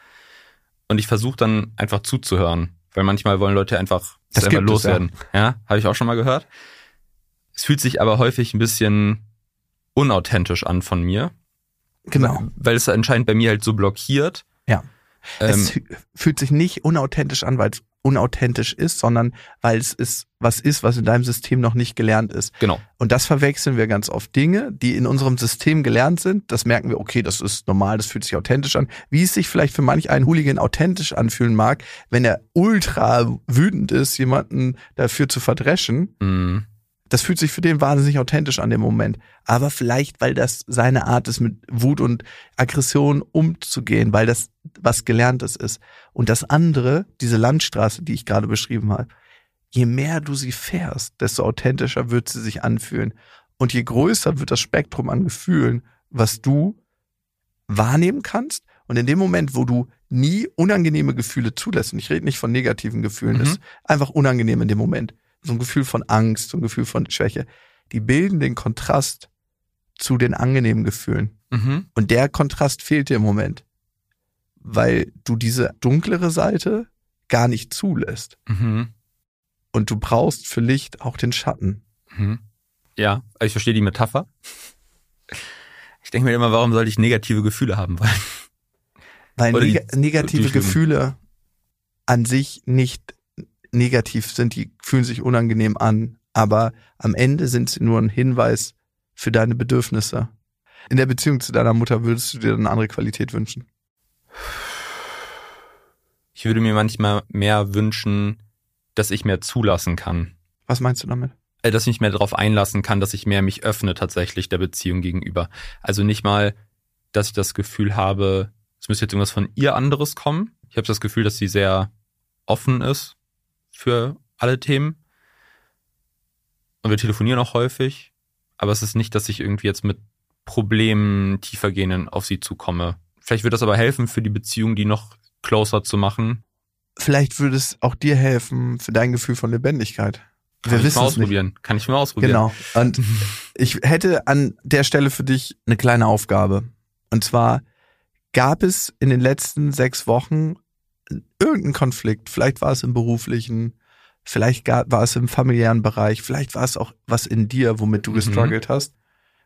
Und ich versuche dann einfach zuzuhören. Weil manchmal wollen Leute einfach Das das einfach loswerden. Ja, habe ich auch schon mal gehört. Es fühlt sich aber häufig ein bisschen unauthentisch an von mir. Genau. Weil es anscheinend bei mir halt so blockiert. Ja. Ähm, es fü- fühlt sich nicht unauthentisch an, weil es unauthentisch ist, sondern weil es ist was ist, was in deinem System noch nicht gelernt ist. genau. Und das verwechseln wir ganz oft. Dinge, die in unserem System gelernt sind, das merken wir, okay, das ist normal, das fühlt sich authentisch an. Wie es sich vielleicht für manch einen Hooligan authentisch anfühlen mag, wenn er ultra wütend ist, jemanden dafür zu verdreschen, Mm, das fühlt sich für den wahnsinnig authentisch an dem Moment. Aber vielleicht, weil das seine Art ist, mit Wut und Aggression umzugehen, weil das was Gelerntes ist. Und das andere, diese Landstraße, die ich gerade beschrieben habe, je mehr du sie fährst, desto authentischer wird sie sich anfühlen. Und je größer wird das Spektrum an Gefühlen, was du wahrnehmen kannst. Und in dem Moment, wo du nie unangenehme Gefühle zulässt, und ich rede nicht von negativen Gefühlen, Mhm. ist einfach unangenehm in dem Moment. So ein Gefühl von Angst, so ein Gefühl von Schwäche. Die bilden den Kontrast zu den angenehmen Gefühlen. mhm. Und der Kontrast fehlt dir im Moment, weil du diese dunklere Seite gar nicht zulässt. Mhm. Und du brauchst für Licht auch den Schatten. Mhm. Ja, ich verstehe die Metapher. Ich denke mir immer, warum sollte ich negative Gefühle haben wollen? Weil neg negative. Gefühle an sich nicht negativ sind, die fühlen sich unangenehm an, aber am Ende sind sie nur ein Hinweis für deine Bedürfnisse. In der Beziehung zu deiner Mutter würdest du dir eine andere Qualität wünschen. Ich würde mir manchmal mehr wünschen, dass ich mehr zulassen kann. Was meinst du damit? Äh, Dass ich mich mehr darauf einlassen kann, dass ich mehr mich öffne tatsächlich der Beziehung gegenüber. Also nicht mal, dass ich das Gefühl habe, es müsste jetzt irgendwas von ihr anderes kommen. Ich habe das Gefühl, dass sie sehr offen ist für alle Themen. Und wir telefonieren auch häufig. Aber es ist nicht, dass ich irgendwie jetzt mit Problemen tiefergehenden auf sie zukomme. Vielleicht wird das aber helfen für die Beziehung, die noch closer zu machen. Vielleicht würde es auch dir helfen für dein Gefühl von Lebendigkeit. Kann Wir ich wissen mal es nicht. ausprobieren. Kann ich mal ausprobieren. Genau. Und ich hätte an der Stelle für dich eine kleine Aufgabe. Und zwar gab es in den letzten sechs Wochen irgendeinen Konflikt. Vielleicht war es im beruflichen, vielleicht war es im familiären Bereich, vielleicht war es auch was in dir, womit du Mhm. gestruggelt hast,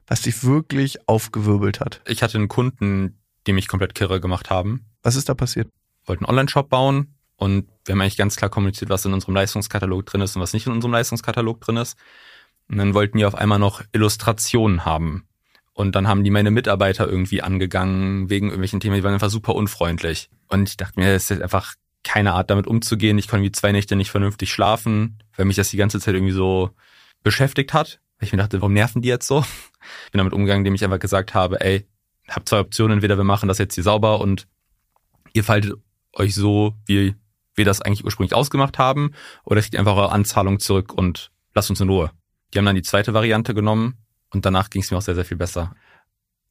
was dich wirklich aufgewirbelt hat. Ich hatte einen Kunden, die mich komplett kirre gemacht haben. Was ist da passiert? Wollten einen Online-Shop bauen und wir haben eigentlich ganz klar kommuniziert, was in unserem Leistungskatalog drin ist und was nicht in unserem Leistungskatalog drin ist. Und dann wollten die auf einmal noch Illustrationen haben. Und dann haben die meine Mitarbeiter irgendwie angegangen wegen irgendwelchen Themen. Die waren einfach super unfreundlich. Und ich dachte mir, das ist einfach keine Art, damit umzugehen. Ich konnte wie zwei Nächte nicht vernünftig schlafen, weil mich das die ganze Zeit irgendwie so beschäftigt hat. Weil ich mir dachte, warum nerven die jetzt so? Ich bin damit umgegangen, indem ich einfach gesagt habe, ey, hab zwei Optionen. Entweder wir machen das jetzt hier sauber und ihr faltet euch so, wie wir das eigentlich ursprünglich ausgemacht haben, oder kriegt einfach eure Anzahlung zurück und lasst uns in Ruhe. Die haben dann die zweite Variante genommen und danach ging es mir auch sehr, sehr viel besser.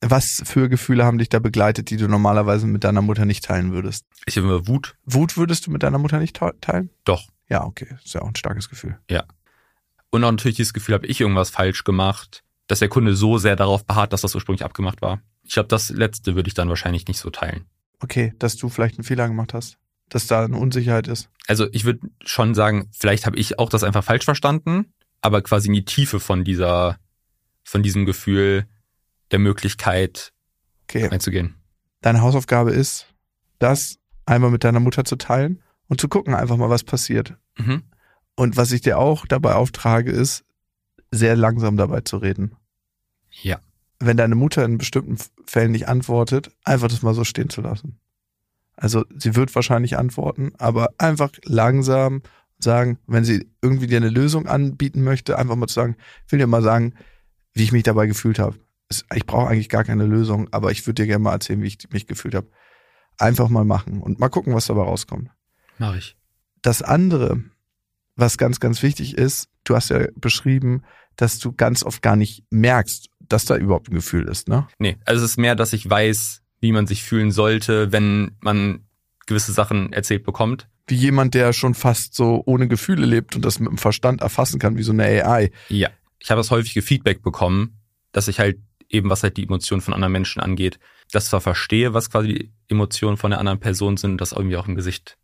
Was für Gefühle haben dich da begleitet, die du normalerweise mit deiner Mutter nicht teilen würdest? Ich habe immer Wut, Wut würdest du mit deiner Mutter nicht te- teilen? doch. Ja, okay. Ist ja auch ein starkes Gefühl. Und auch natürlich dieses Gefühl, habe ich irgendwas falsch gemacht. dass der Kunde so sehr darauf beharrt, dass das ursprünglich abgemacht war. Ich glaube, das letzte würde ich dann wahrscheinlich nicht so teilen. Okay, dass du vielleicht einen Fehler gemacht hast. Dass da eine Unsicherheit ist. Also ich würde schon sagen, vielleicht habe ich auch das einfach falsch verstanden, aber quasi in die Tiefe von dieser, von diesem Gefühl der Möglichkeit Okay. einzugehen. Deine Hausaufgabe ist, das einmal mit deiner Mutter zu teilen und zu gucken einfach mal, was passiert. Mhm. Und was ich dir auch dabei auftrage, ist, sehr langsam dabei zu reden. Ja. Wenn deine Mutter in bestimmten Fällen nicht antwortet, einfach das mal so stehen zu lassen. Also sie wird wahrscheinlich antworten, aber einfach langsam sagen, wenn sie irgendwie dir eine Lösung anbieten möchte, einfach mal zu sagen, ich will dir mal sagen, wie ich mich dabei gefühlt habe. Ich brauche eigentlich gar keine Lösung, aber ich würde dir gerne mal erzählen, wie ich mich gefühlt habe. Einfach mal machen und mal gucken, was dabei rauskommt. Mach ich. Das andere, was ganz, ganz wichtig ist, du hast ja beschrieben, dass du ganz oft gar nicht merkst, dass da überhaupt ein Gefühl ist, ne? Nee, also es ist mehr, dass ich weiß, wie man sich fühlen sollte, wenn man gewisse Sachen erzählt bekommt. Wie jemand, der schon fast so ohne Gefühle lebt und das mit dem Verstand erfassen kann, wie so eine AI. Ja. Ich habe das häufige Feedback bekommen, dass ich halt eben, was halt die Emotionen von anderen Menschen angeht, das zwar verstehe, was quasi die Emotionen von der anderen Person sind, das irgendwie auch im Gesicht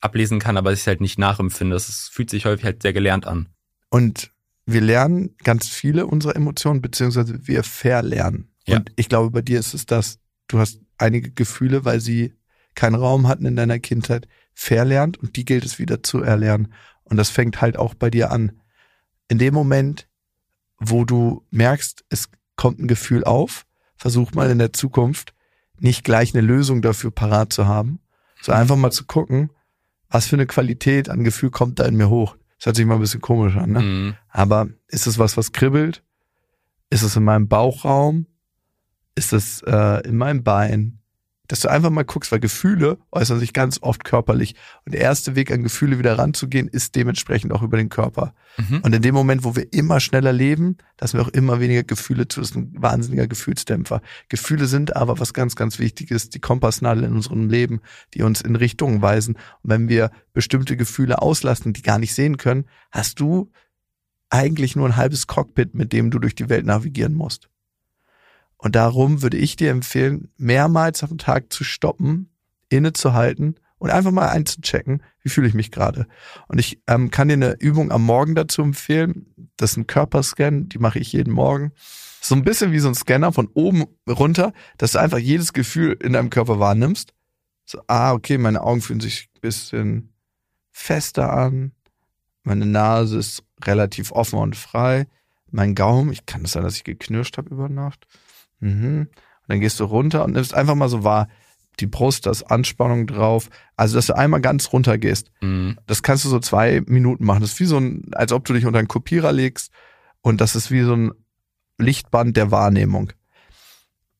ablesen kann, aber ich es halt nicht nachempfinde. Es fühlt sich häufig halt sehr gelernt an. Und wir lernen ganz viele unserer Emotionen, beziehungsweise wir verlernen. Ja. Und ich glaube, bei dir ist es das, du hast einige Gefühle, weil sie keinen Raum hatten in deiner Kindheit, verlernt und die gilt es wieder zu erlernen. Und das fängt halt auch bei dir an. In dem Moment, wo du merkst, es kommt ein Gefühl auf, versuch mal in der Zukunft nicht gleich eine Lösung dafür parat zu haben, sondern einfach mal zu gucken, was für eine Qualität an Gefühl kommt da in mir hoch. Das hört sich mal ein bisschen komisch an, ne? Mhm. Aber ist es was, was kribbelt? Ist es in meinem Bauchraum? Ist es äh, in meinem Bein? Dass du einfach mal guckst, weil Gefühle äußern sich ganz oft körperlich. Und der erste Weg an Gefühle wieder ranzugehen, ist dementsprechend auch über den Körper. Mhm. Und in dem Moment, wo wir immer schneller leben, lassen wir auch immer weniger Gefühle zu. Das ist ein wahnsinniger Gefühlsdämpfer. Gefühle sind aber was ganz, ganz Wichtiges, die Kompassnadel in unserem Leben, die uns in Richtungen weisen. Und wenn wir bestimmte Gefühle auslassen, die gar nicht sehen können, hast du eigentlich nur ein halbes Cockpit, mit dem du durch die Welt navigieren musst. Und darum würde ich dir empfehlen, mehrmals den Tag zu stoppen, innezuhalten und einfach mal einzuchecken, wie fühle ich mich gerade. Und ich ähm, kann dir eine Übung am Morgen dazu empfehlen. Das ist ein Körperscan, die mache ich jeden Morgen. So ein bisschen wie so ein Scanner von oben runter, dass du einfach jedes Gefühl in deinem Körper wahrnimmst. So, ah, okay, meine Augen fühlen sich ein bisschen fester an. Meine Nase ist relativ offen und frei. Mein Gaumen, ich kann es sein, dass ich geknirscht habe über Nacht. Mhm. Und dann gehst du runter und nimmst einfach mal so wahr, die Brust, da ist Anspannung drauf. Also, dass du einmal ganz runter gehst. Mhm. Das kannst du so zwei Minuten machen. Das ist wie so ein, als ob du dich unter einen Kopierer legst und das ist wie so ein Lichtband der Wahrnehmung.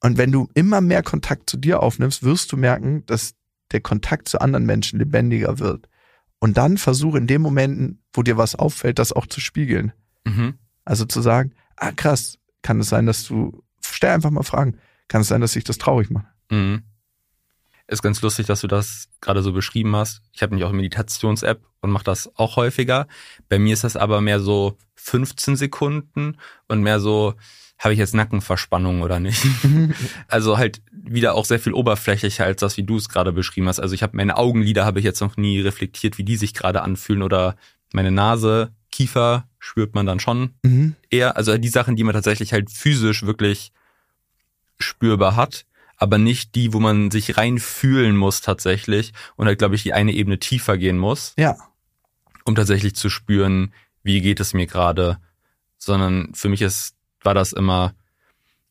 Und wenn du immer mehr Kontakt zu dir aufnimmst, wirst du merken, dass der Kontakt zu anderen Menschen lebendiger wird. Und dann versuche in den Momenten, wo dir was auffällt, das auch zu spiegeln. Mhm. Also zu sagen, ah krass, kann es sein, dass du, stell einfach mal Fragen, kann es sein, dass ich das traurig mache? Mhm. Ist ganz lustig, dass du das gerade so beschrieben hast. Ich habe nämlich auch eine Meditations-App und mache das auch häufiger. Bei mir ist das aber mehr so 15 Sekunden und mehr so, habe ich jetzt Nackenverspannung oder nicht? also halt wieder auch sehr viel oberflächlicher als das, wie du es gerade beschrieben hast. Also ich habe meine Augenlider habe ich jetzt noch nie reflektiert, wie die sich gerade anfühlen oder meine Nase, Kiefer spürt man dann schon Mhm. eher, also die Sachen, die man tatsächlich halt physisch wirklich spürbar hat, aber nicht die, wo man sich rein fühlen muss tatsächlich und halt, glaube ich, die eine Ebene tiefer gehen muss, Ja, um tatsächlich zu spüren, wie geht es mir gerade, sondern für mich ist, war das immer,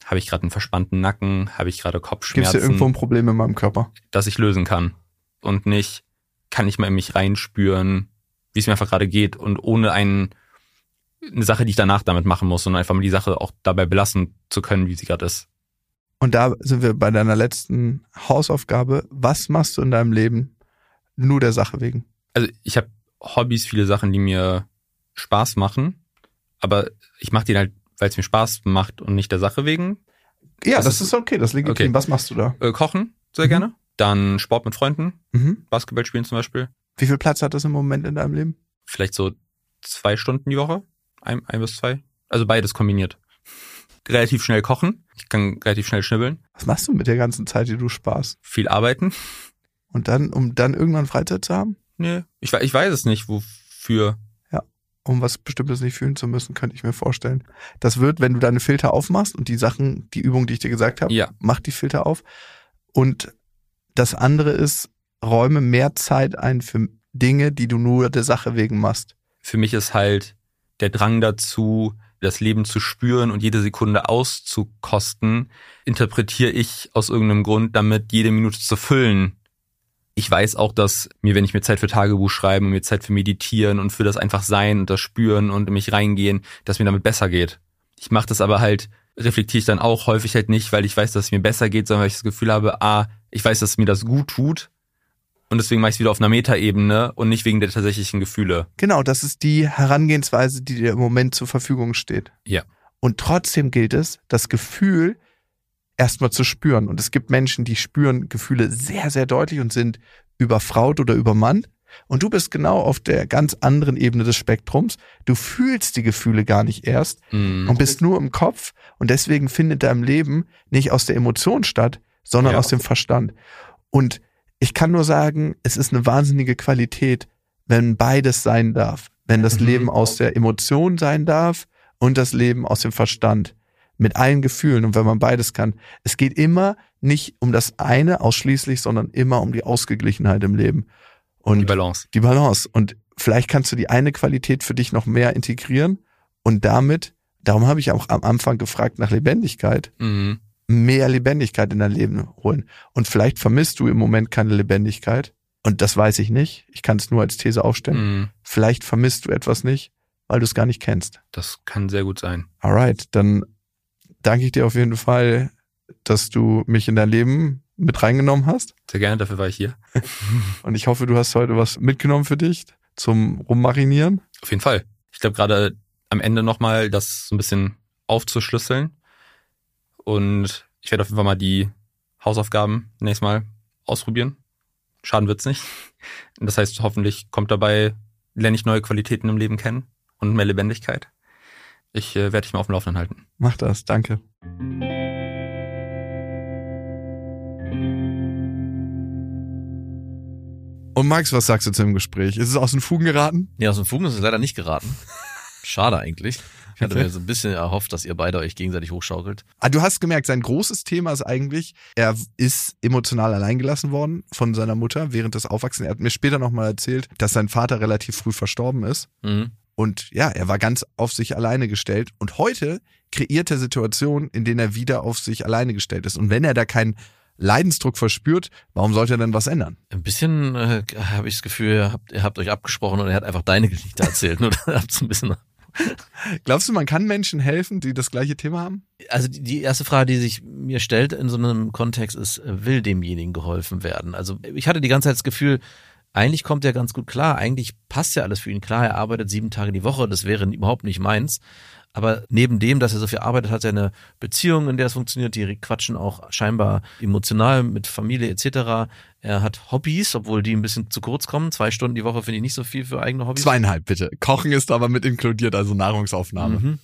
habe ich gerade einen verspannten Nacken, habe ich gerade gibt es Kopfschmerzen, irgendwo ein Problem in meinem Körper? das ich lösen kann und nicht, kann ich mal in mich reinspüren, wie es mir einfach gerade geht und ohne einen, eine Sache, die ich danach damit machen muss, sondern einfach mal die Sache auch dabei belassen zu können, wie sie gerade ist. Und da sind wir bei deiner letzten Hausaufgabe. Was machst du in deinem Leben nur der Sache wegen? Also ich habe Hobbys, viele Sachen, die mir Spaß machen, aber ich mache die halt, weil es mir Spaß macht und nicht der Sache wegen. Ja, Das das, ist- okay, das ist legitim. okay. Was machst du da? Äh, kochen sehr Mhm. gerne. Dann Sport mit Freunden, Mhm. Basketball spielen zum Beispiel. Wie viel Platz hat das im Moment in deinem Leben? Vielleicht so zwei Stunden die Woche, ein, ein bis zwei. Also beides kombiniert. relativ schnell kochen. Ich kann relativ schnell schnibbeln. Was machst du mit der ganzen Zeit, die du sparst? Viel arbeiten. Und dann, um dann irgendwann Freizeit zu haben? Nee, ich, ich weiß es nicht, wofür. Um was Bestimmtes nicht fühlen zu müssen, könnte ich mir vorstellen. Das wird, wenn du deine Filter aufmachst und die Sachen, die Übung, die ich dir gesagt habe, Ja. mach die Filter auf. Und das andere ist, räume mehr Zeit ein für Dinge, die du nur der Sache wegen machst. Für mich ist halt der Drang dazu, das Leben zu spüren und jede Sekunde auszukosten, interpretiere ich aus irgendeinem Grund damit, jede Minute zu füllen. Ich weiß auch, dass mir, wenn ich mir Zeit für Tagebuch schreiben und mir Zeit für Meditieren und für das einfach Sein und das Spüren und mich reingehen, dass mir damit besser geht. Ich mache das aber halt, reflektiere ich dann auch häufig halt nicht, weil ich weiß, dass es mir besser geht, sondern weil ich das Gefühl habe, ah, ich weiß, dass mir das gut tut und deswegen mache ich es wieder auf einer Metaebene und nicht wegen der tatsächlichen Gefühle. Genau, das ist die Herangehensweise, die dir im Moment zur Verfügung steht. Ja. Und trotzdem gilt es, das Gefühl erstmal zu spüren. Und es gibt Menschen, die spüren Gefühle sehr, sehr deutlich und sind überfraut oder übermannt. Und du bist genau auf der ganz anderen Ebene des Spektrums. Du fühlst die Gefühle gar nicht erst Mhm. und bist nur im Kopf. Und deswegen findet dein Leben nicht aus der Emotion statt, sondern Ja. aus dem Verstand. Und ich kann nur sagen, es ist eine wahnsinnige Qualität, wenn beides sein darf. Wenn das Mhm. Leben aus der Emotion sein darf und das Leben aus dem Verstand. Mit allen Gefühlen und wenn man beides kann. Es geht immer nicht um das eine ausschließlich, sondern immer um die Ausgeglichenheit im Leben. Und Die Balance. die Balance. Und vielleicht kannst du die eine Qualität für dich noch mehr integrieren und damit, darum habe ich auch am Anfang gefragt nach Lebendigkeit, Mhm. Mehr Lebendigkeit in dein Leben holen. Und vielleicht vermisst du im Moment keine Lebendigkeit. Und das weiß ich nicht. Ich kann es nur als These aufstellen. Mhm. Vielleicht vermisst du etwas nicht, weil du es gar nicht kennst. Das kann sehr gut sein. Alright, dann danke ich dir auf jeden Fall, dass du mich in dein Leben mit reingenommen hast. Sehr gerne, dafür war ich hier. Und ich hoffe, du hast heute was mitgenommen für dich zum Rummarinieren. Auf jeden Fall. Ich glaube gerade am Ende nochmal das so ein bisschen aufzuschlüsseln. Und ich werde auf jeden Fall mal die Hausaufgaben nächstes Mal ausprobieren. Schaden wird's nicht. Das heißt, hoffentlich kommt dabei, lerne ich neue Qualitäten im Leben kennen und mehr Lebendigkeit. Ich äh, werde dich mal auf dem Laufenden halten. Mach das, danke. Und Max, was sagst du zu dem Gespräch? Ist es aus den Fugen geraten? Nee, aus dem Fugen ist es leider nicht geraten. Schade eigentlich. Ich hatte mir so ein bisschen erhofft, dass ihr beide euch gegenseitig hochschaukelt. Ah, du hast gemerkt, sein großes Thema ist eigentlich, er ist emotional alleingelassen worden von seiner Mutter während des Aufwachsens. Er hat mir später nochmal erzählt, dass sein Vater relativ früh verstorben ist. Mhm. Und ja, er war ganz auf sich alleine gestellt. Und heute kreiert er Situationen, in denen er wieder auf sich alleine gestellt ist. Und wenn er da keinen Leidensdruck verspürt, warum sollte er denn was ändern? Ein bisschen äh, habe ich das Gefühl, ihr habt, ihr habt euch abgesprochen und er hat einfach deine Geschichte erzählt. Oder habt so ein bisschen. Glaubst du, man kann Menschen helfen, die das gleiche Thema haben? Also die, erste Frage, die sich mir stellt in so einem Kontext ist, will demjenigen geholfen werden? Also ich hatte die ganze Zeit das Gefühl, eigentlich kommt er ganz gut klar, eigentlich passt ja alles für ihn. Klar, er arbeitet sieben Tage die Woche, das wäre überhaupt nicht meins. Aber neben dem, dass er so viel arbeitet, hat er eine Beziehung, in der es funktioniert. Die quatschen auch scheinbar emotional mit Familie etc. Er hat Hobbys, obwohl die ein bisschen zu kurz kommen. Zwei Stunden die Woche finde ich nicht so viel für eigene Hobbys. Zweieinhalb bitte. Kochen ist aber mit inkludiert, also Nahrungsaufnahme. Mhm.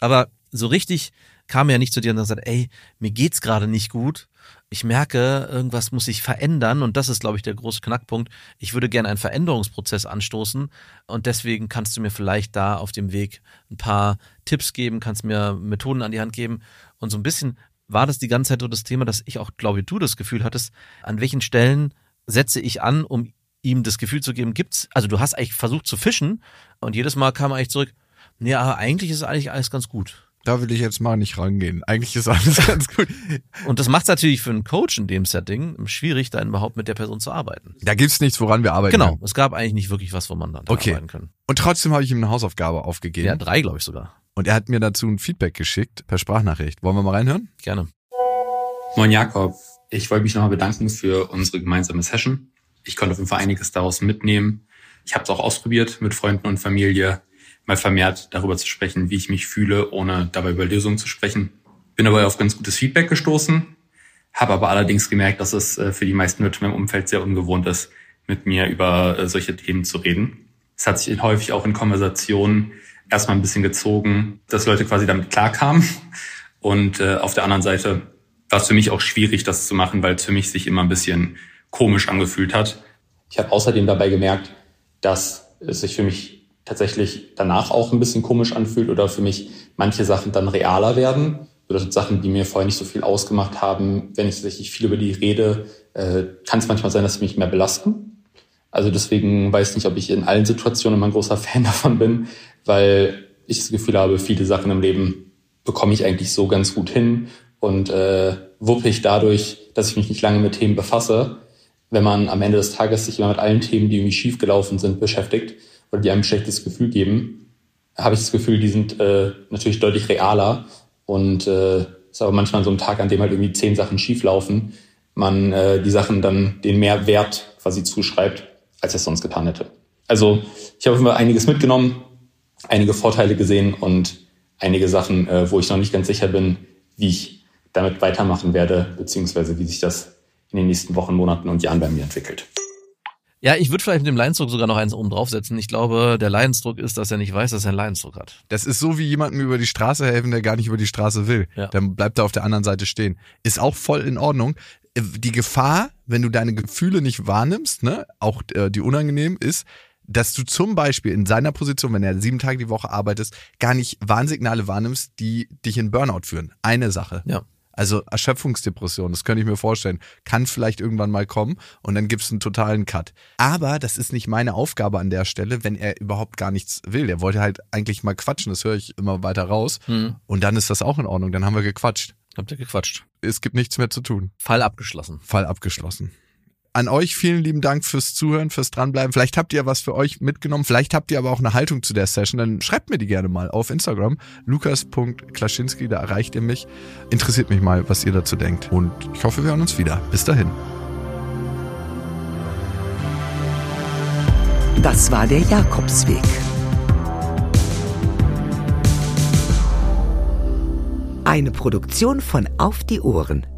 Aber so richtig kam er nicht zu dir und hat gesagt, ey, mir geht's gerade nicht gut. Ich merke, irgendwas muss sich verändern und das ist, glaube ich, der große Knackpunkt. Ich würde gerne einen Veränderungsprozess anstoßen und deswegen kannst du mir vielleicht da auf dem Weg ein paar Tipps geben, kannst mir Methoden an die Hand geben und so ein bisschen war das die ganze Zeit so das Thema, dass ich auch, glaube ich, du das Gefühl hattest, an welchen Stellen setze ich an, um ihm das Gefühl zu geben, gibt's, also du hast eigentlich versucht zu fischen und jedes Mal kam er eigentlich zurück, nee, aber eigentlich ist eigentlich alles ganz gut. Da will ich jetzt mal nicht rangehen. Eigentlich ist alles ganz gut. Und das macht es natürlich für einen Coach in dem Setting schwierig, dann überhaupt mit der Person zu arbeiten. Da gibt's nichts, woran wir arbeiten. Genau, können. es gab eigentlich nicht wirklich was, wo man dann Okay. arbeiten können. Und trotzdem habe ich ihm eine Hausaufgabe aufgegeben. Ja, drei, glaube ich sogar. Und er hat mir dazu ein Feedback geschickt per Sprachnachricht. Wollen wir mal reinhören? Gerne. Moin Jakob, ich wollte mich nochmal bedanken für unsere gemeinsame Session. Ich konnte auf jeden Fall einiges daraus mitnehmen. Ich habe es auch ausprobiert, mit Freunden und Familie mal vermehrt darüber zu sprechen, wie ich mich fühle, ohne dabei über Lösungen zu sprechen. Bin dabei auf ganz gutes Feedback gestoßen, habe aber allerdings gemerkt, dass es äh, für die meisten Leute in meinem Umfeld sehr ungewohnt ist, mit mir über äh, solche Themen zu reden. Es hat sich häufig auch in Konversationen erstmal ein bisschen gezogen, dass Leute quasi damit klarkamen Und äh, auf der anderen Seite war es für mich auch schwierig, das zu machen, weil es für mich sich immer ein bisschen komisch angefühlt hat. Ich habe außerdem dabei gemerkt, dass es sich für mich tatsächlich danach auch ein bisschen komisch anfühlt oder für mich manche Sachen dann realer werden. Bedeutet Sachen, die mir vorher nicht so viel ausgemacht haben, wenn ich tatsächlich viel über die rede, äh, kann es manchmal sein, dass sie mich mehr belasten. Also deswegen weiß ich nicht, ob ich in allen Situationen immer ein großer Fan davon bin, weil ich das Gefühl habe, viele Sachen im Leben bekomme ich eigentlich so ganz gut hin und äh, wuppe ich dadurch, dass ich mich nicht lange mit Themen befasse, wenn man am Ende des Tages sich immer mit allen Themen, die irgendwie schiefgelaufen sind, beschäftigt oder die einem ein schlechtes Gefühl geben, habe ich das Gefühl, die sind äh, natürlich deutlich realer und äh, ist aber manchmal so ein Tag, an dem halt irgendwie zehn Sachen schieflaufen, man äh, die Sachen dann den mehr Wert quasi zuschreibt, als es sonst getan hätte. Also ich habe immer einiges mitgenommen, einige Vorteile gesehen und einige Sachen, äh, wo ich noch nicht ganz sicher bin, wie ich damit weitermachen werde, beziehungsweise wie sich das in den nächsten Wochen, Monaten und Jahren bei mir entwickelt. Ja, ich würde vielleicht mit dem Leidensdruck sogar noch eins oben draufsetzen. Ich glaube, der Leidensdruck ist, dass er nicht weiß, dass er einen Leidensdruck hat. Das ist so wie jemandem über die Straße helfen, der gar nicht über die Straße will. Ja. Dann bleibt er auf der anderen Seite stehen. Ist auch voll in Ordnung. Die Gefahr, wenn du deine Gefühle nicht wahrnimmst, ne, auch äh, die unangenehm ist, dass du zum Beispiel in seiner Position, wenn er sieben Tage die Woche arbeitest, gar nicht Warnsignale wahrnimmst, die dich in Burnout führen. Eine Sache. Ja. Also Erschöpfungsdepression, das könnte ich mir vorstellen, kann vielleicht irgendwann mal kommen und dann gibt's einen totalen Cut. Aber das ist nicht meine Aufgabe an der Stelle, wenn er überhaupt gar nichts will. Der wollte halt eigentlich mal quatschen, das höre ich immer weiter raus. Hm. Und dann ist das auch in Ordnung, dann haben wir gequatscht. Habt ihr gequatscht? Es gibt nichts mehr zu tun. Fall abgeschlossen. Fall abgeschlossen. An euch vielen lieben Dank fürs Zuhören, fürs Dranbleiben. Vielleicht habt ihr was für euch mitgenommen, vielleicht habt ihr aber auch eine Haltung zu der Session, dann schreibt mir die gerne mal auf Instagram. Lukas.Klaschinski, da erreicht ihr mich. Interessiert mich mal, was ihr dazu denkt. Und ich hoffe, wir hören uns wieder. Bis dahin. Das war der Jakobsweg. Eine Produktion von Auf die Ohren.